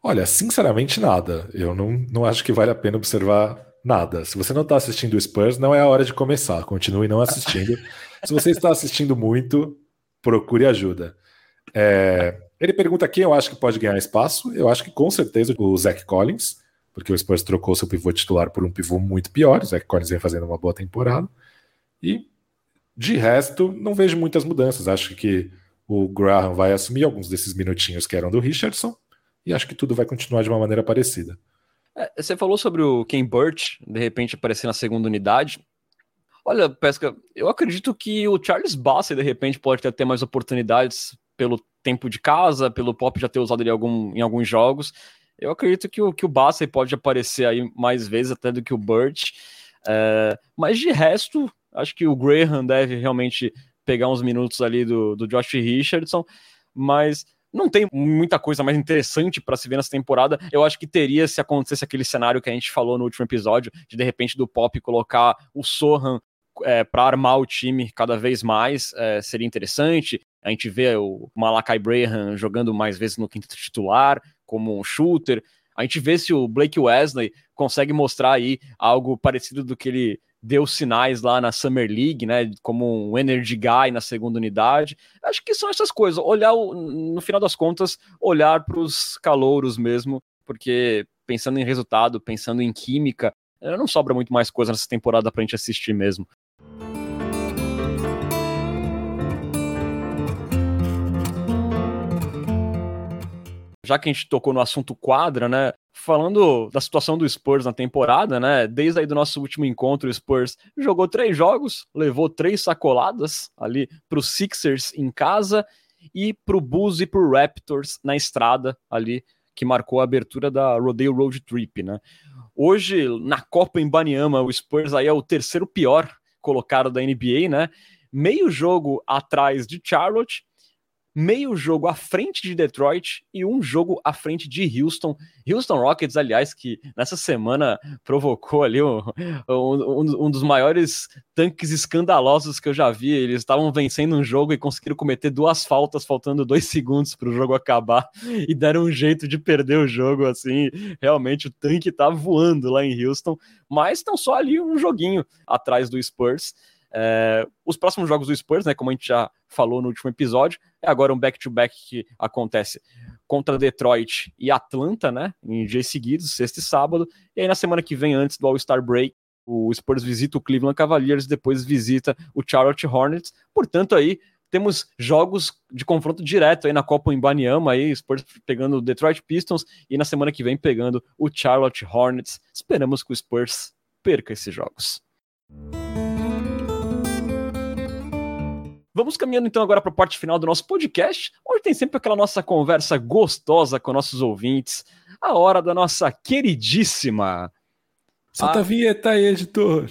Olha, sinceramente nada. Eu não, não acho que vale a pena observar Nada. Se você não está assistindo o Spurs, não é a hora de começar. Continue não assistindo. Se você está assistindo muito, procure ajuda. É... Ele pergunta quem eu acho que pode ganhar espaço. Eu acho que com certeza o Zach Collins, porque o Spurs trocou seu pivô titular por um pivô muito pior. O Zach Collins vem fazendo uma boa temporada. E de resto, não vejo muitas mudanças. Acho que o Graham vai assumir alguns desses minutinhos que eram do Richardson. E acho que tudo vai continuar de uma maneira parecida. É, você falou sobre o Ken Burt, de repente aparecer na segunda unidade. Olha, Pesca, eu acredito que o Charles Bassey, de repente, pode ter, ter mais oportunidades pelo tempo de casa, pelo Pop já ter usado ele algum, em alguns jogos. Eu acredito que o, que o Bassey pode aparecer aí mais vezes até do que o Burt. É, mas de resto, acho que o Graham deve realmente pegar uns minutos ali do, do Josh Richardson. Mas não tem muita coisa mais interessante para se ver nessa temporada. Eu acho que teria se acontecesse aquele cenário que a gente falou no último episódio, de de repente do Pop colocar o Sohan é, para armar o time cada vez mais, é, seria interessante. A gente vê o Malakai Braham jogando mais vezes no quinto titular, como um shooter. A gente vê se o Blake Wesley consegue mostrar aí algo parecido do que ele deu sinais lá na Summer League, né, como um energy guy na segunda unidade. Acho que são essas coisas, olhar, no final das contas, olhar para os calouros mesmo, porque pensando em resultado, pensando em química, eh, não sobra muito mais coisa nessa temporada para a gente assistir mesmo. Já que a gente tocou no assunto quadra, né? Falando da situação do Spurs na temporada, né? Desde aí do nosso último encontro, o Spurs jogou três jogos, levou três sacoladas ali para os Sixers em casa e para o Bulls e para o Raptors na estrada ali, que marcou a abertura da Rodeo Road Trip, né? Hoje, na Copa em Baniama, o Spurs aí é o terceiro pior colocado da NBA, né? Meio jogo atrás de Charlotte meio jogo à frente de Detroit e um jogo à frente de Houston. Houston Rockets, aliás, que nessa semana provocou ali um, um, um dos maiores tanques escandalosos que eu já vi. Eles estavam vencendo um jogo e conseguiram cometer duas faltas, faltando dois segundos para o jogo acabar e deram um jeito de perder o jogo. Assim, realmente o tanque tá voando lá em Houston, mas estão só ali um joguinho atrás do Spurs. É, os próximos jogos do Spurs, né, como a gente já falou no último episódio, é agora um back-to-back -back que acontece contra Detroit e Atlanta, né, em dias seguidos, sexta e sábado, e aí na semana que vem, antes do All-Star Break, o Spurs visita o Cleveland Cavaliers, depois visita o Charlotte Hornets, portanto aí temos jogos de confronto direto aí na Copa em Baniama, aí Spurs pegando o Detroit Pistons e na semana que vem pegando o Charlotte Hornets. Esperamos que o Spurs perca esses jogos. Vamos caminhando então agora para a parte final do nosso podcast, onde tem sempre aquela nossa conversa gostosa com nossos ouvintes, a hora da nossa queridíssima. Solta a, a vinheta aí, editor.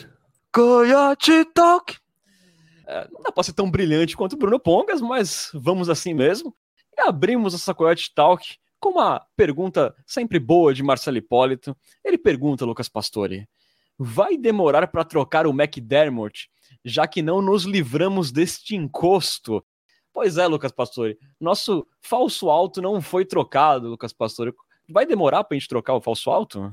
Coyote Talk. É, não dá para ser tão brilhante quanto o Bruno Pongas, mas vamos assim mesmo. E abrimos essa Coyote Talk com uma pergunta sempre boa de Marcelo Hipólito. Ele pergunta, Lucas Pastore, vai demorar para trocar o McDermott já que não nos livramos deste encosto. Pois é, Lucas Pastore, nosso falso alto não foi trocado, Lucas Pastore. Vai demorar para a gente trocar o falso alto?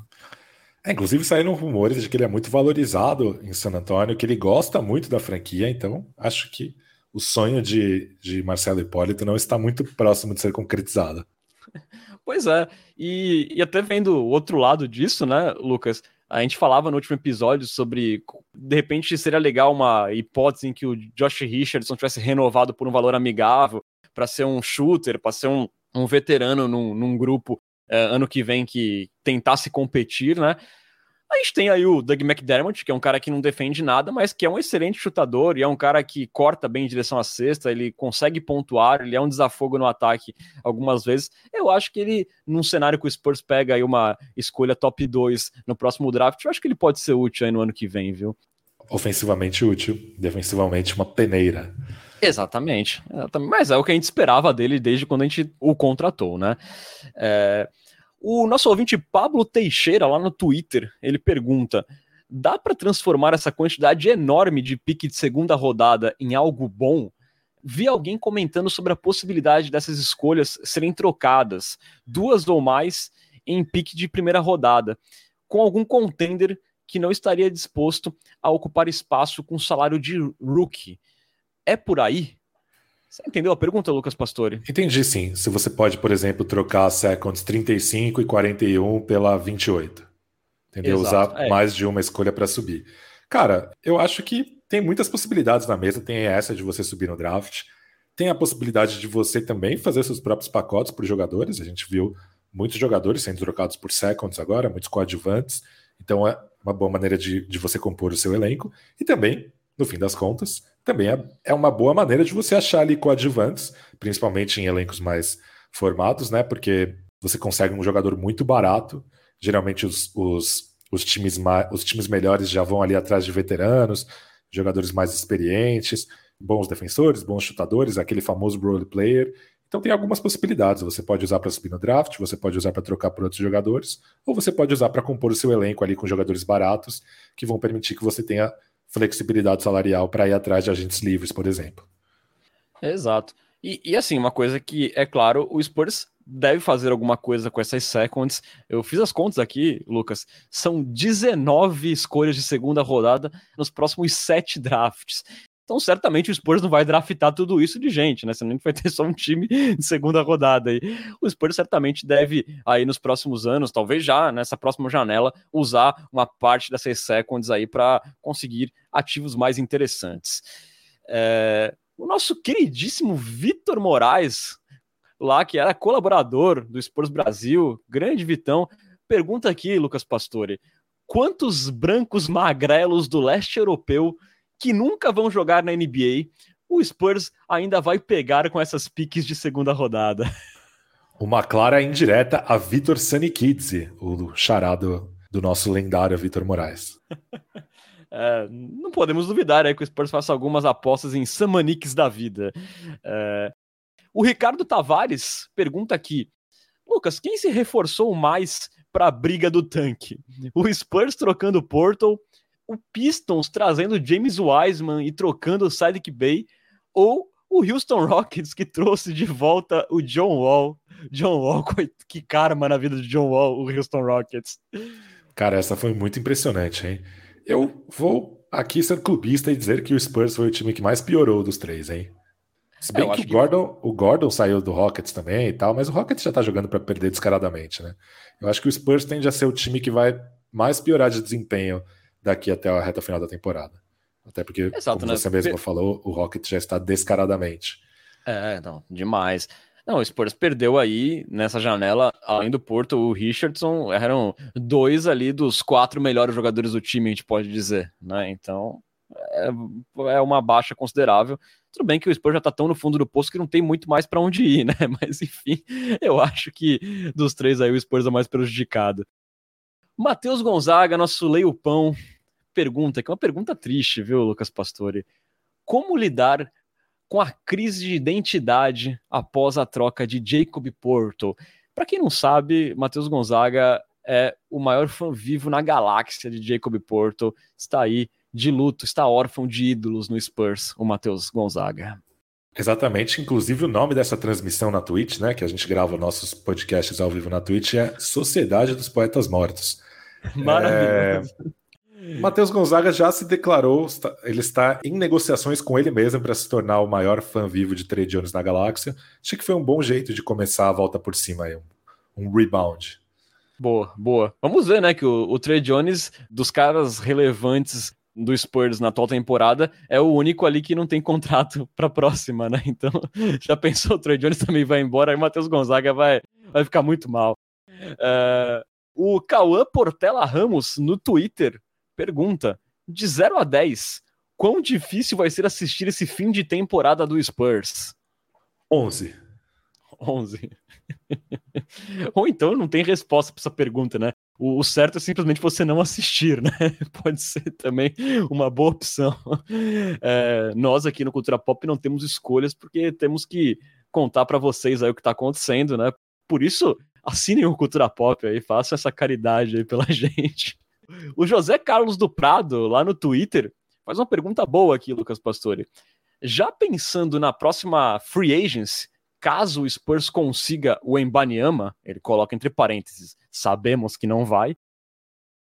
É, inclusive saíram rumores de que ele é muito valorizado em San Antonio, que ele gosta muito da franquia, então acho que o sonho de, de Marcelo Hipólito não está muito próximo de ser concretizado. Pois é, e, e até vendo o outro lado disso, né, Lucas? A gente falava no último episódio sobre, de repente, seria legal uma hipótese em que o Josh Richardson tivesse renovado por um valor amigável para ser um shooter, para ser um, um veterano num, num grupo é, ano que vem que tentasse competir, né? A gente tem aí o Doug McDermott, que é um cara que não defende nada, mas que é um excelente chutador e é um cara que corta bem em direção à cesta, ele consegue pontuar, ele é um desafogo no ataque algumas vezes. Eu acho que ele, num cenário que o Spurs pega aí uma escolha top 2 no próximo draft, eu acho que ele pode ser útil aí no ano que vem, viu? Ofensivamente útil, defensivamente uma peneira. Exatamente, mas é o que a gente esperava dele desde quando a gente o contratou, né? É... O nosso ouvinte Pablo Teixeira, lá no Twitter, ele pergunta: dá para transformar essa quantidade enorme de pique de segunda rodada em algo bom? Vi alguém comentando sobre a possibilidade dessas escolhas serem trocadas, duas ou mais, em pique de primeira rodada, com algum contender que não estaria disposto a ocupar espaço com salário de rookie. É por aí? Você entendeu a pergunta, Lucas Pastore? Entendi sim. Se você pode, por exemplo, trocar seconds 35 e 41 pela 28. Entendeu? Exato, Usar é. mais de uma escolha para subir. Cara, eu acho que tem muitas possibilidades na mesa. Tem essa de você subir no draft. Tem a possibilidade de você também fazer seus próprios pacotes para os jogadores. A gente viu muitos jogadores sendo trocados por seconds agora, muitos coadjuvantes. Então é uma boa maneira de, de você compor o seu elenco. E também, no fim das contas, também é, é uma boa maneira de você achar ali coadjuvantes, principalmente em elencos mais formados, né? Porque você consegue um jogador muito barato. Geralmente os, os, os, times, os times melhores já vão ali atrás de veteranos, jogadores mais experientes, bons defensores, bons chutadores, aquele famoso role player. Então tem algumas possibilidades. Você pode usar para subir no draft, você pode usar para trocar por outros jogadores, ou você pode usar para compor o seu elenco ali com jogadores baratos que vão permitir que você tenha flexibilidade salarial para ir atrás de agentes livres, por exemplo. Exato. E, e, assim, uma coisa que, é claro, o Spurs deve fazer alguma coisa com essas seconds. Eu fiz as contas aqui, Lucas. São 19 escolhas de segunda rodada nos próximos sete drafts. Então, certamente o Spurs não vai draftar tudo isso de gente, né? Senão a gente vai ter só um time de segunda rodada aí. O Spurs certamente deve, aí nos próximos anos, talvez já nessa próxima janela, usar uma parte dessas seconds aí para conseguir ativos mais interessantes. É... O nosso queridíssimo Vitor Moraes, lá que era colaborador do Spurs Brasil, grande Vitão, pergunta aqui, Lucas Pastore, quantos brancos magrelos do leste europeu que nunca vão jogar na NBA, o Spurs ainda vai pegar com essas piques de segunda rodada. Uma clara indireta a Vitor Sanikidze, o charado do nosso lendário Vitor Moraes. É, não podemos duvidar é, que o Spurs faça algumas apostas em Samanix da vida. É, o Ricardo Tavares pergunta aqui: Lucas, quem se reforçou mais para a briga do tanque? O Spurs trocando o Portal o Pistons trazendo James Wiseman e trocando o Sidic Bay, ou o Houston Rockets que trouxe de volta o John Wall. John Wall, que karma na vida de John Wall, o Houston Rockets. Cara, essa foi muito impressionante, hein? Eu vou aqui ser clubista e dizer que o Spurs foi o time que mais piorou dos três, hein? Se bem é, que, o, Gordon, que... o Gordon saiu do Rockets também e tal, mas o Rockets já tá jogando para perder descaradamente, né? Eu acho que o Spurs tende a ser o time que vai mais piorar de desempenho daqui até a reta final da temporada. Até porque, Exato, como né? você mesmo falou, o Rocket já está descaradamente. É, não, demais. Não, o Spurs perdeu aí nessa janela, além do Porto, o Richardson, eram dois ali dos quatro melhores jogadores do time, a gente pode dizer, né? Então, é, é uma baixa considerável. Tudo bem que o Spurs já tá tão no fundo do poço que não tem muito mais para onde ir, né? Mas enfim, eu acho que dos três aí o Spurs é mais prejudicado. Matheus Gonzaga, nosso leio-pão, pergunta, que é uma pergunta triste, viu, Lucas Pastore? Como lidar com a crise de identidade após a troca de Jacob Porto. Para quem não sabe, Matheus Gonzaga é o maior fã vivo na galáxia de Jacob Porto. Está aí de luto, está órfão de ídolos no Spurs, o Matheus Gonzaga. Exatamente, inclusive o nome dessa transmissão na Twitch, né, que a gente grava nossos podcasts ao vivo na Twitch é Sociedade dos Poetas Mortos. Maravilhoso. É... Matheus Gonzaga já se declarou, ele está em negociações com ele mesmo para se tornar o maior fã vivo de Trey Jones na galáxia. Achei que foi um bom jeito de começar a volta por cima aí, um, um rebound. Boa, boa. Vamos ver, né, que o, o Trey Jones, dos caras relevantes do Spurs na atual temporada, é o único ali que não tem contrato para a próxima, né? Então, já pensou, o Trey Jones também vai embora, aí o Matheus Gonzaga vai, vai ficar muito mal. Uh, o Cauã Portela Ramos, no Twitter, Pergunta: de 0 a 10, quão difícil vai ser assistir esse fim de temporada do Spurs? 11. 11. Ou então não tem resposta para essa pergunta, né? O, certo é simplesmente você não assistir, né? Pode ser também uma boa opção. É, nós aqui no Cultura Pop não temos escolhas porque temos que contar para vocês aí o que está acontecendo, né? Por isso, assinem o Cultura Pop aí, façam essa caridade aí pela gente. O José Carlos do Prado, lá no Twitter, faz uma pergunta boa aqui, Lucas Pastore. Já pensando na próxima free agency, caso o Spurs consiga o Embanyama, ele coloca entre parênteses, sabemos que não vai,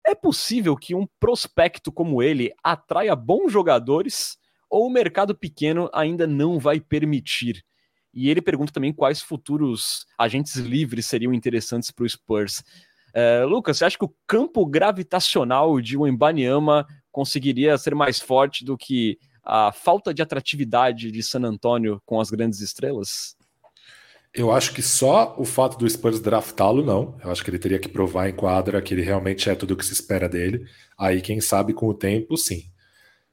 é possível que um prospecto como ele atraia bons jogadores ou o mercado pequeno ainda não vai permitir? E ele pergunta também quais futuros agentes livres seriam interessantes para o Spurs. É, Lucas, você acha que o campo gravitacional de Wembanyama conseguiria ser mais forte do que a falta de atratividade de San Antonio com as grandes estrelas? Eu acho que só o fato do Spurs draftá-lo, não. Eu acho que ele teria que provar em quadra que ele realmente é tudo o que se espera dele. Aí, quem sabe, com o tempo, sim.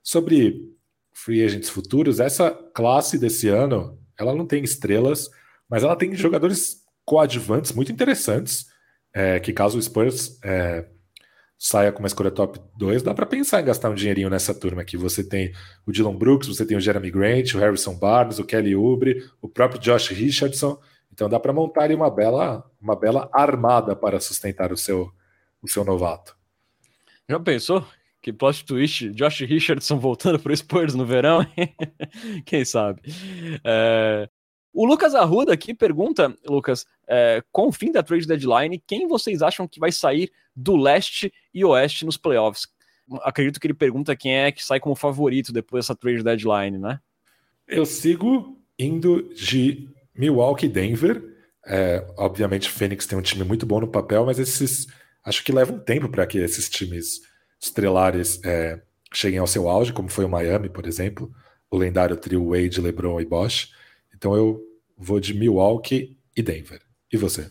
Sobre free agents futuros, essa classe desse ano, ela não tem estrelas, mas ela tem jogadores coadjuvantes muito interessantes é, que caso o Spurs é, saia com uma escolha top 2, dá para pensar em gastar um dinheirinho nessa turma aqui. Você tem o Dylan Brooks, você tem o Jeremy Grant, o Harrison Barnes, o Kelly Oubre, o próprio Josh Richardson. Então dá para montar ali uma bela, uma bela armada para sustentar o seu, o seu novato. Já pensou? Que plot twist, Josh Richardson voltando para o Spurs no verão? Quem sabe? É, o Lucas Arruda aqui pergunta, Lucas, é, com o fim da trade deadline, quem vocês acham que vai sair do leste e oeste nos playoffs? Acredito que ele pergunta quem é que sai como favorito depois dessa trade deadline, né? Eu sigo indo de Milwaukee e Denver. É, obviamente, o Phoenix tem um time muito bom no papel, mas esses acho que leva um tempo para que esses times estrelares é, cheguem ao seu auge, como foi o Miami, por exemplo, o lendário trio Wade, LeBron e Bosch. Então eu vou de Milwaukee e Denver. E você?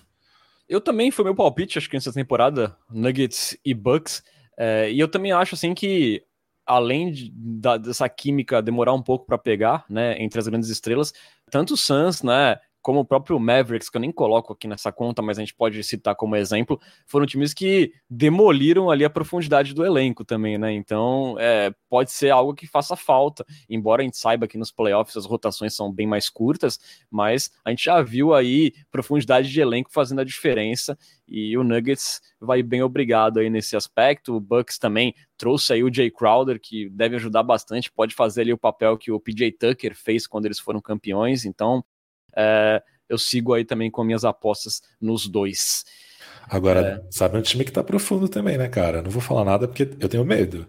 Eu também foi meu palpite, acho que nessa temporada, Nuggets e Bucks. É, e eu também acho assim que, além de, da, dessa química demorar um pouco para pegar, né, entre as grandes estrelas, tanto o Suns, né, como o próprio Mavericks, que eu nem coloco aqui nessa conta, mas a gente pode citar como exemplo, foram times que demoliram ali a profundidade do elenco também, né? Então, é, pode ser algo que faça falta, embora a gente saiba que nos playoffs as rotações são bem mais curtas, mas a gente já viu aí profundidade de elenco fazendo a diferença e o Nuggets vai bem obrigado aí nesse aspecto. O Bucks também trouxe aí o Jay Crowder, que deve ajudar bastante, pode fazer ali o papel que o PJ Tucker fez quando eles foram campeões. Então, é, eu sigo aí também com minhas apostas nos dois. Agora, é... sabe um time que tá profundo também, né, cara? Não vou falar nada porque eu tenho medo.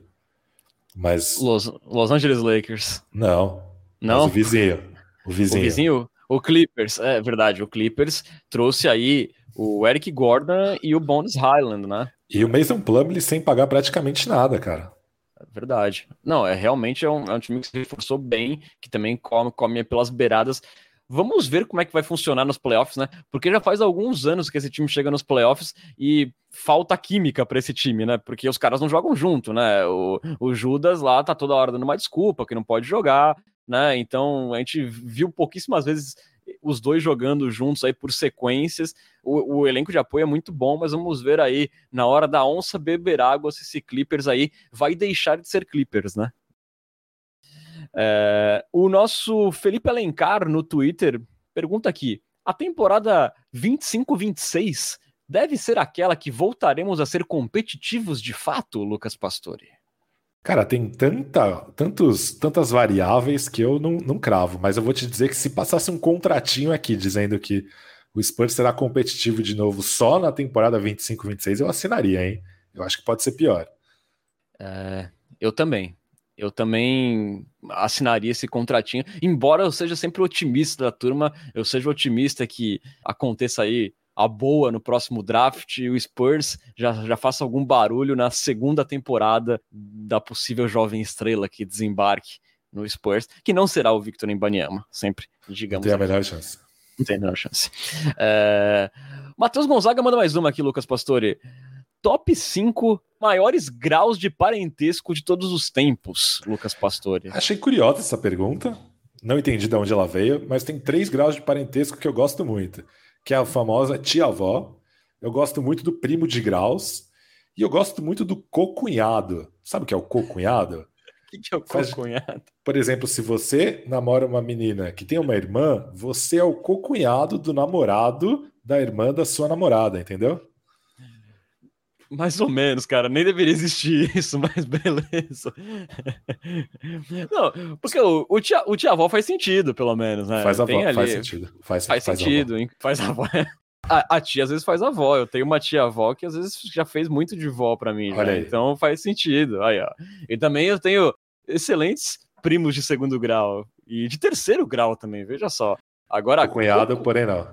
Mas. Los, Los Angeles Lakers. Não. Não. o vizinho. O vizinho. O vizinho? O Clippers, é verdade. O Clippers trouxe aí o Eric Gordon e o Bones Highland, né? E o Mason Plumlee sem pagar praticamente nada, cara. É verdade. Não, é realmente é um, é um time que se reforçou bem, que também come, come pelas beiradas Vamos ver como é que vai funcionar nos playoffs, né? Porque já faz alguns anos que esse time chega nos playoffs e falta química para esse time, né? Porque os caras não jogam junto, né? O, o Judas lá tá toda hora dando uma desculpa que não pode jogar, né? Então a gente viu pouquíssimas vezes os dois jogando juntos aí por sequências. O, o, elenco de apoio é muito bom, mas vamos ver aí na hora da onça beber água se esse Clippers aí vai deixar de ser Clippers, né? É, o nosso Felipe Alencar no Twitter pergunta aqui: a temporada 25-26 deve ser aquela que voltaremos a ser competitivos de fato, Lucas Pastore? Cara, tem tanta, tantos, tantas variáveis que eu não, não cravo, mas eu vou te dizer que se passasse um contratinho aqui dizendo que o Spurs será competitivo de novo só na temporada 25-26, eu assinaria, hein? Eu acho que pode ser pior. É, eu também eu também assinaria esse contratinho. Embora eu seja sempre otimista da turma, eu seja otimista que aconteça aí a boa no próximo draft e o Spurs já, já faça algum barulho na segunda temporada da possível jovem estrela que desembarque no Spurs, que não será o Victor Embanyama, sempre, digamos. Tem a melhor chance. Tem a melhor chance. É... Matheus Gonzaga manda mais uma aqui, Lucas Pastore top 5 maiores graus de parentesco de todos os tempos, Lucas Pastore? Achei curiosa essa pergunta. Não entendi de onde ela veio, mas tem três graus de parentesco que eu gosto muito, que é a famosa tia-avó. Eu gosto muito do primo de graus e eu gosto muito do cocunhado. Sabe o que é o cocunhado? O que, que é o cocunhado? Por exemplo, se você namora uma menina que tem uma irmã, você é o cocunhado do namorado da irmã da sua namorada, entendeu? Mais ou menos, cara. Nem deveria existir isso, mas beleza. Não, porque o, o, tia, o tia-avó faz sentido, pelo menos, né? Faz a avó, faz sentido. Faz, faz, faz sentido, a faz a avó. A, a, tia às vezes faz a avó. Eu tenho uma tia-avó que às vezes já fez muito de vó para mim. Olha Então faz sentido. Aí, ó. E também eu tenho excelentes primos de segundo grau. E de terceiro grau também, veja só. Agora. Cunhado, porém não.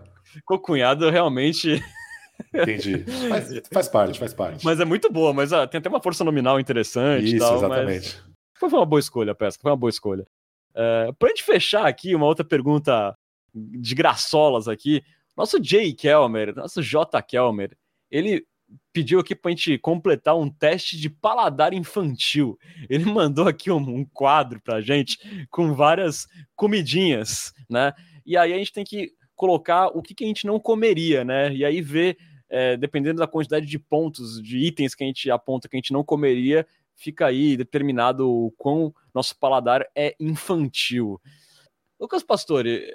Com cunhado realmente Entendi. Faz, faz, parte, faz parte. Mas é muito boa, mas ah, tem até uma força nominal interessante. Isso, tal, exatamente. Foi uma boa escolha, Pesca, foi uma boa escolha. Uh, pra gente fechar aqui, uma outra pergunta de graçolas aqui. Nosso Jay Kelmer, nosso J. Kelmer, ele pediu aqui pra gente completar um teste de paladar infantil. Ele mandou aqui um, um quadro pra gente com várias comidinhas, né? E aí a gente tem que colocar o que, que a gente não comeria, né? E aí ver, é, dependendo da quantidade de pontos, de itens que a gente aponta que a gente não comeria, fica aí determinado o quão nosso paladar é infantil. Lucas Pastore,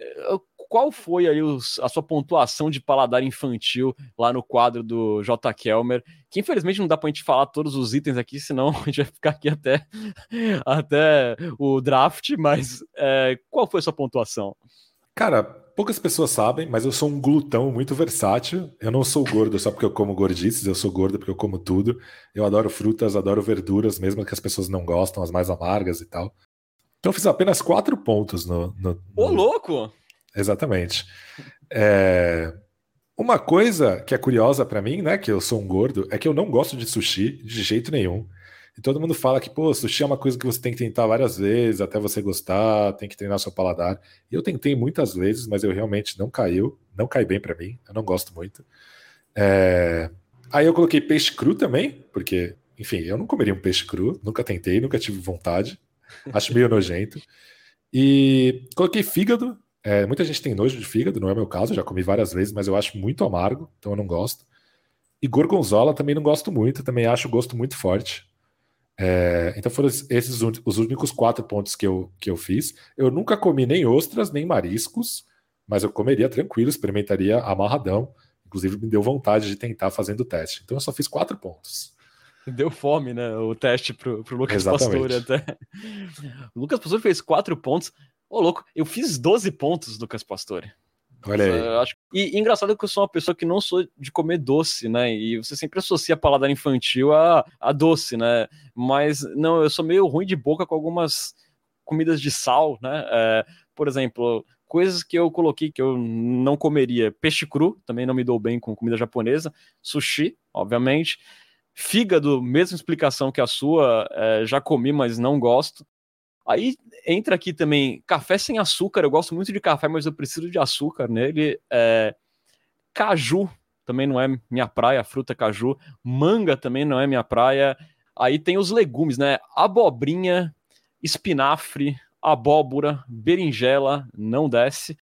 qual foi aí os, a sua pontuação de paladar infantil lá no quadro do J. Kelmer? Que infelizmente não dá pra gente falar todos os itens aqui, senão a gente vai ficar aqui até, até o draft, mas é, qual foi a sua pontuação? Cara, Poucas pessoas sabem, mas eu sou um glutão muito versátil. Eu não sou gordo só porque eu como gordices, eu sou gordo porque eu como tudo. Eu adoro frutas, adoro verduras, mesmo que as pessoas não gostam, as mais amargas e tal. Então eu fiz apenas quatro pontos no. no, Ô, louco! Exatamente. É... Uma coisa que é curiosa para mim, né, que eu sou um gordo, é que eu não gosto de sushi de jeito nenhum. E todo mundo fala que, pô, sushi é uma coisa que você tem que tentar várias vezes até você gostar, tem que treinar seu paladar. E eu tentei muitas vezes, mas eu realmente não caiu, não cai bem para mim, eu não gosto muito. É... Aí eu coloquei peixe cru também, porque, enfim, eu não comeria um peixe cru, nunca tentei, nunca tive vontade, acho meio nojento. E coloquei fígado, é, muita gente tem nojo de fígado, não é meu caso, já comi várias vezes, mas eu acho muito amargo, então eu não gosto. E gorgonzola também não gosto muito, também acho o gosto muito forte. É, então foram esses os únicos quatro pontos que eu, que eu fiz. Eu nunca comi nem ostras, nem mariscos, mas eu comeria tranquilo, experimentaria amarradão. Inclusive me deu vontade de tentar fazendo o teste. Então eu só fiz quatro pontos. Deu fome, né? O teste pro, pro Lucas Exatamente. Pastore até. O Lucas Pastore fez quatro pontos. Ô, louco, eu fiz 12 pontos, Lucas Pastore. Olha aí. Acho... E, engraçado que eu sou uma pessoa que não sou de comer doce, né? E você sempre associa paladar infantil a, a doce, né? Mas não, eu sou meio ruim de boca com algumas comidas de sal, né? É, por exemplo, coisas que eu coloquei que eu não comeria. Peixe cru, também não me dou bem com comida japonesa. Sushi, obviamente. Fígado, mesma explicação que a sua, é, já comi, mas não gosto. Aí entra aqui também café sem açúcar. Eu gosto muito de café, mas eu preciso de açúcar nele. É, caju também não é minha praia, fruta caju. Manga também não é minha praia. Aí tem os legumes, né? Abobrinha, espinafre, abóbora, berinjela, não desce.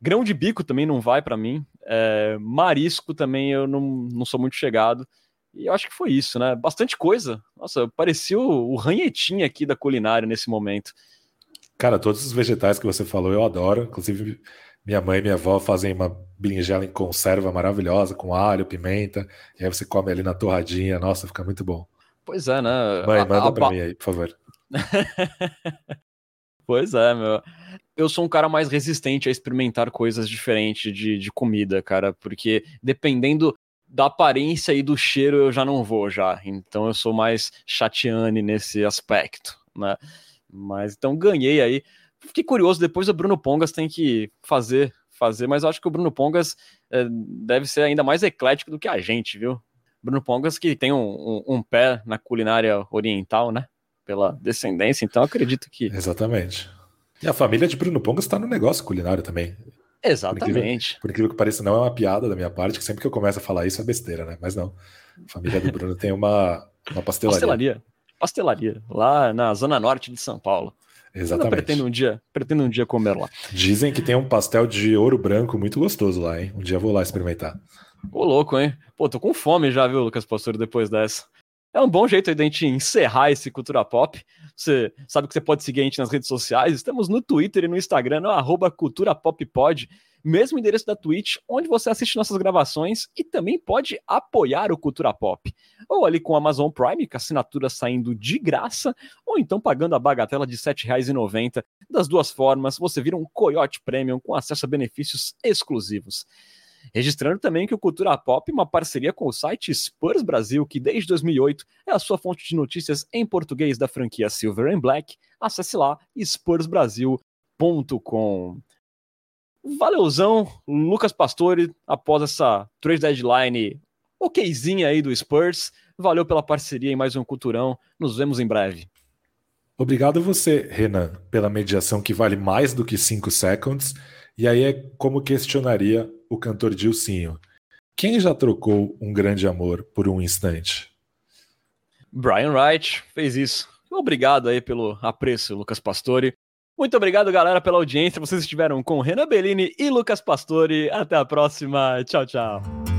Grão de bico também não vai para mim. É, marisco também eu não, não sou muito chegado. E eu acho que foi isso, né? Bastante coisa. Nossa, parecia o, o ranhetinho aqui da culinária nesse momento. Cara, todos os vegetais que você falou eu adoro. Inclusive, minha mãe e minha avó fazem uma berinjela em conserva maravilhosa, com alho, pimenta. E aí você come ali na torradinha. Nossa, fica muito bom. Pois é, né? Mãe, manda a, pra mim aí, por favor. pois é, meu. Eu sou um cara mais resistente a experimentar coisas diferentes de, de comida, cara, porque dependendo da aparência e do cheiro eu já não vou já. Então eu sou mais chatiane nesse aspecto, né? Mas então ganhei aí. Fiquei curioso, depois o Bruno Pongas tem que fazer, fazer, mas eu acho que o Bruno Pongas é, deve ser ainda mais eclético do que a gente, viu? Bruno Pongas que tem um, um, um pé na culinária oriental, né? Pela descendência, então acredito que. Exatamente. E a família de Bruno Pongas está no negócio culinário também. Exatamente. Por incrível, que pareça, não é uma piada da minha parte, que sempre que eu começo a falar isso é besteira, né? Mas não. A família do Bruno tem uma, uma pastelaria. Pastelaria. Pastelaria. Lá na zona norte de São Paulo. Exatamente. pretendo um dia, pretendo um dia comer lá. Dizem que tem um pastel de ouro branco muito gostoso lá, hein? Um dia eu vou lá experimentar. Ô, louco, hein? Pô, tô com fome já, viu, Lucas Pastor, depois dessa. É um bom jeito de a gente encerrar esse Cultura Pop. Você sabe que você pode seguir a gente nas redes sociais. Estamos no Twitter e no Instagram, no arroba Cultura Pop Pod mesmo endereço da Twitch, onde você assiste nossas gravações e também pode apoiar o Cultura Pop. Ou ali com o Amazon Prime, com assinatura saindo de graça, ou então pagando a bagatela de R$ 7,90. Das duas formas, você vira um Coyote Premium com acesso a benefícios exclusivos. Registrando também que o Cultura Pop é uma parceria com o site Spurs Brasil, que desde 2008 é a sua fonte de notícias em português da franquia Silver and Black. Acesse lá spursbrasil.com. Valeuzão, Lucas Pastore, após essa trade deadline okzinha aí do Spurs. Valeu pela parceria em mais um Culturão. Nos vemos em breve. Obrigado você, Renan, pela mediação que vale mais do que 5 seconds. E aí é como questionaria o cantor Dilcinho. Quem já trocou um grande amor por um instante? Brian Wright fez isso. Obrigado aí pelo apreço, Lucas Pastore. Muito obrigado, galera, pela audiência. Vocês estiveram com Renan Bellini e Lucas Pastore. Até a próxima. Tchau, tchau.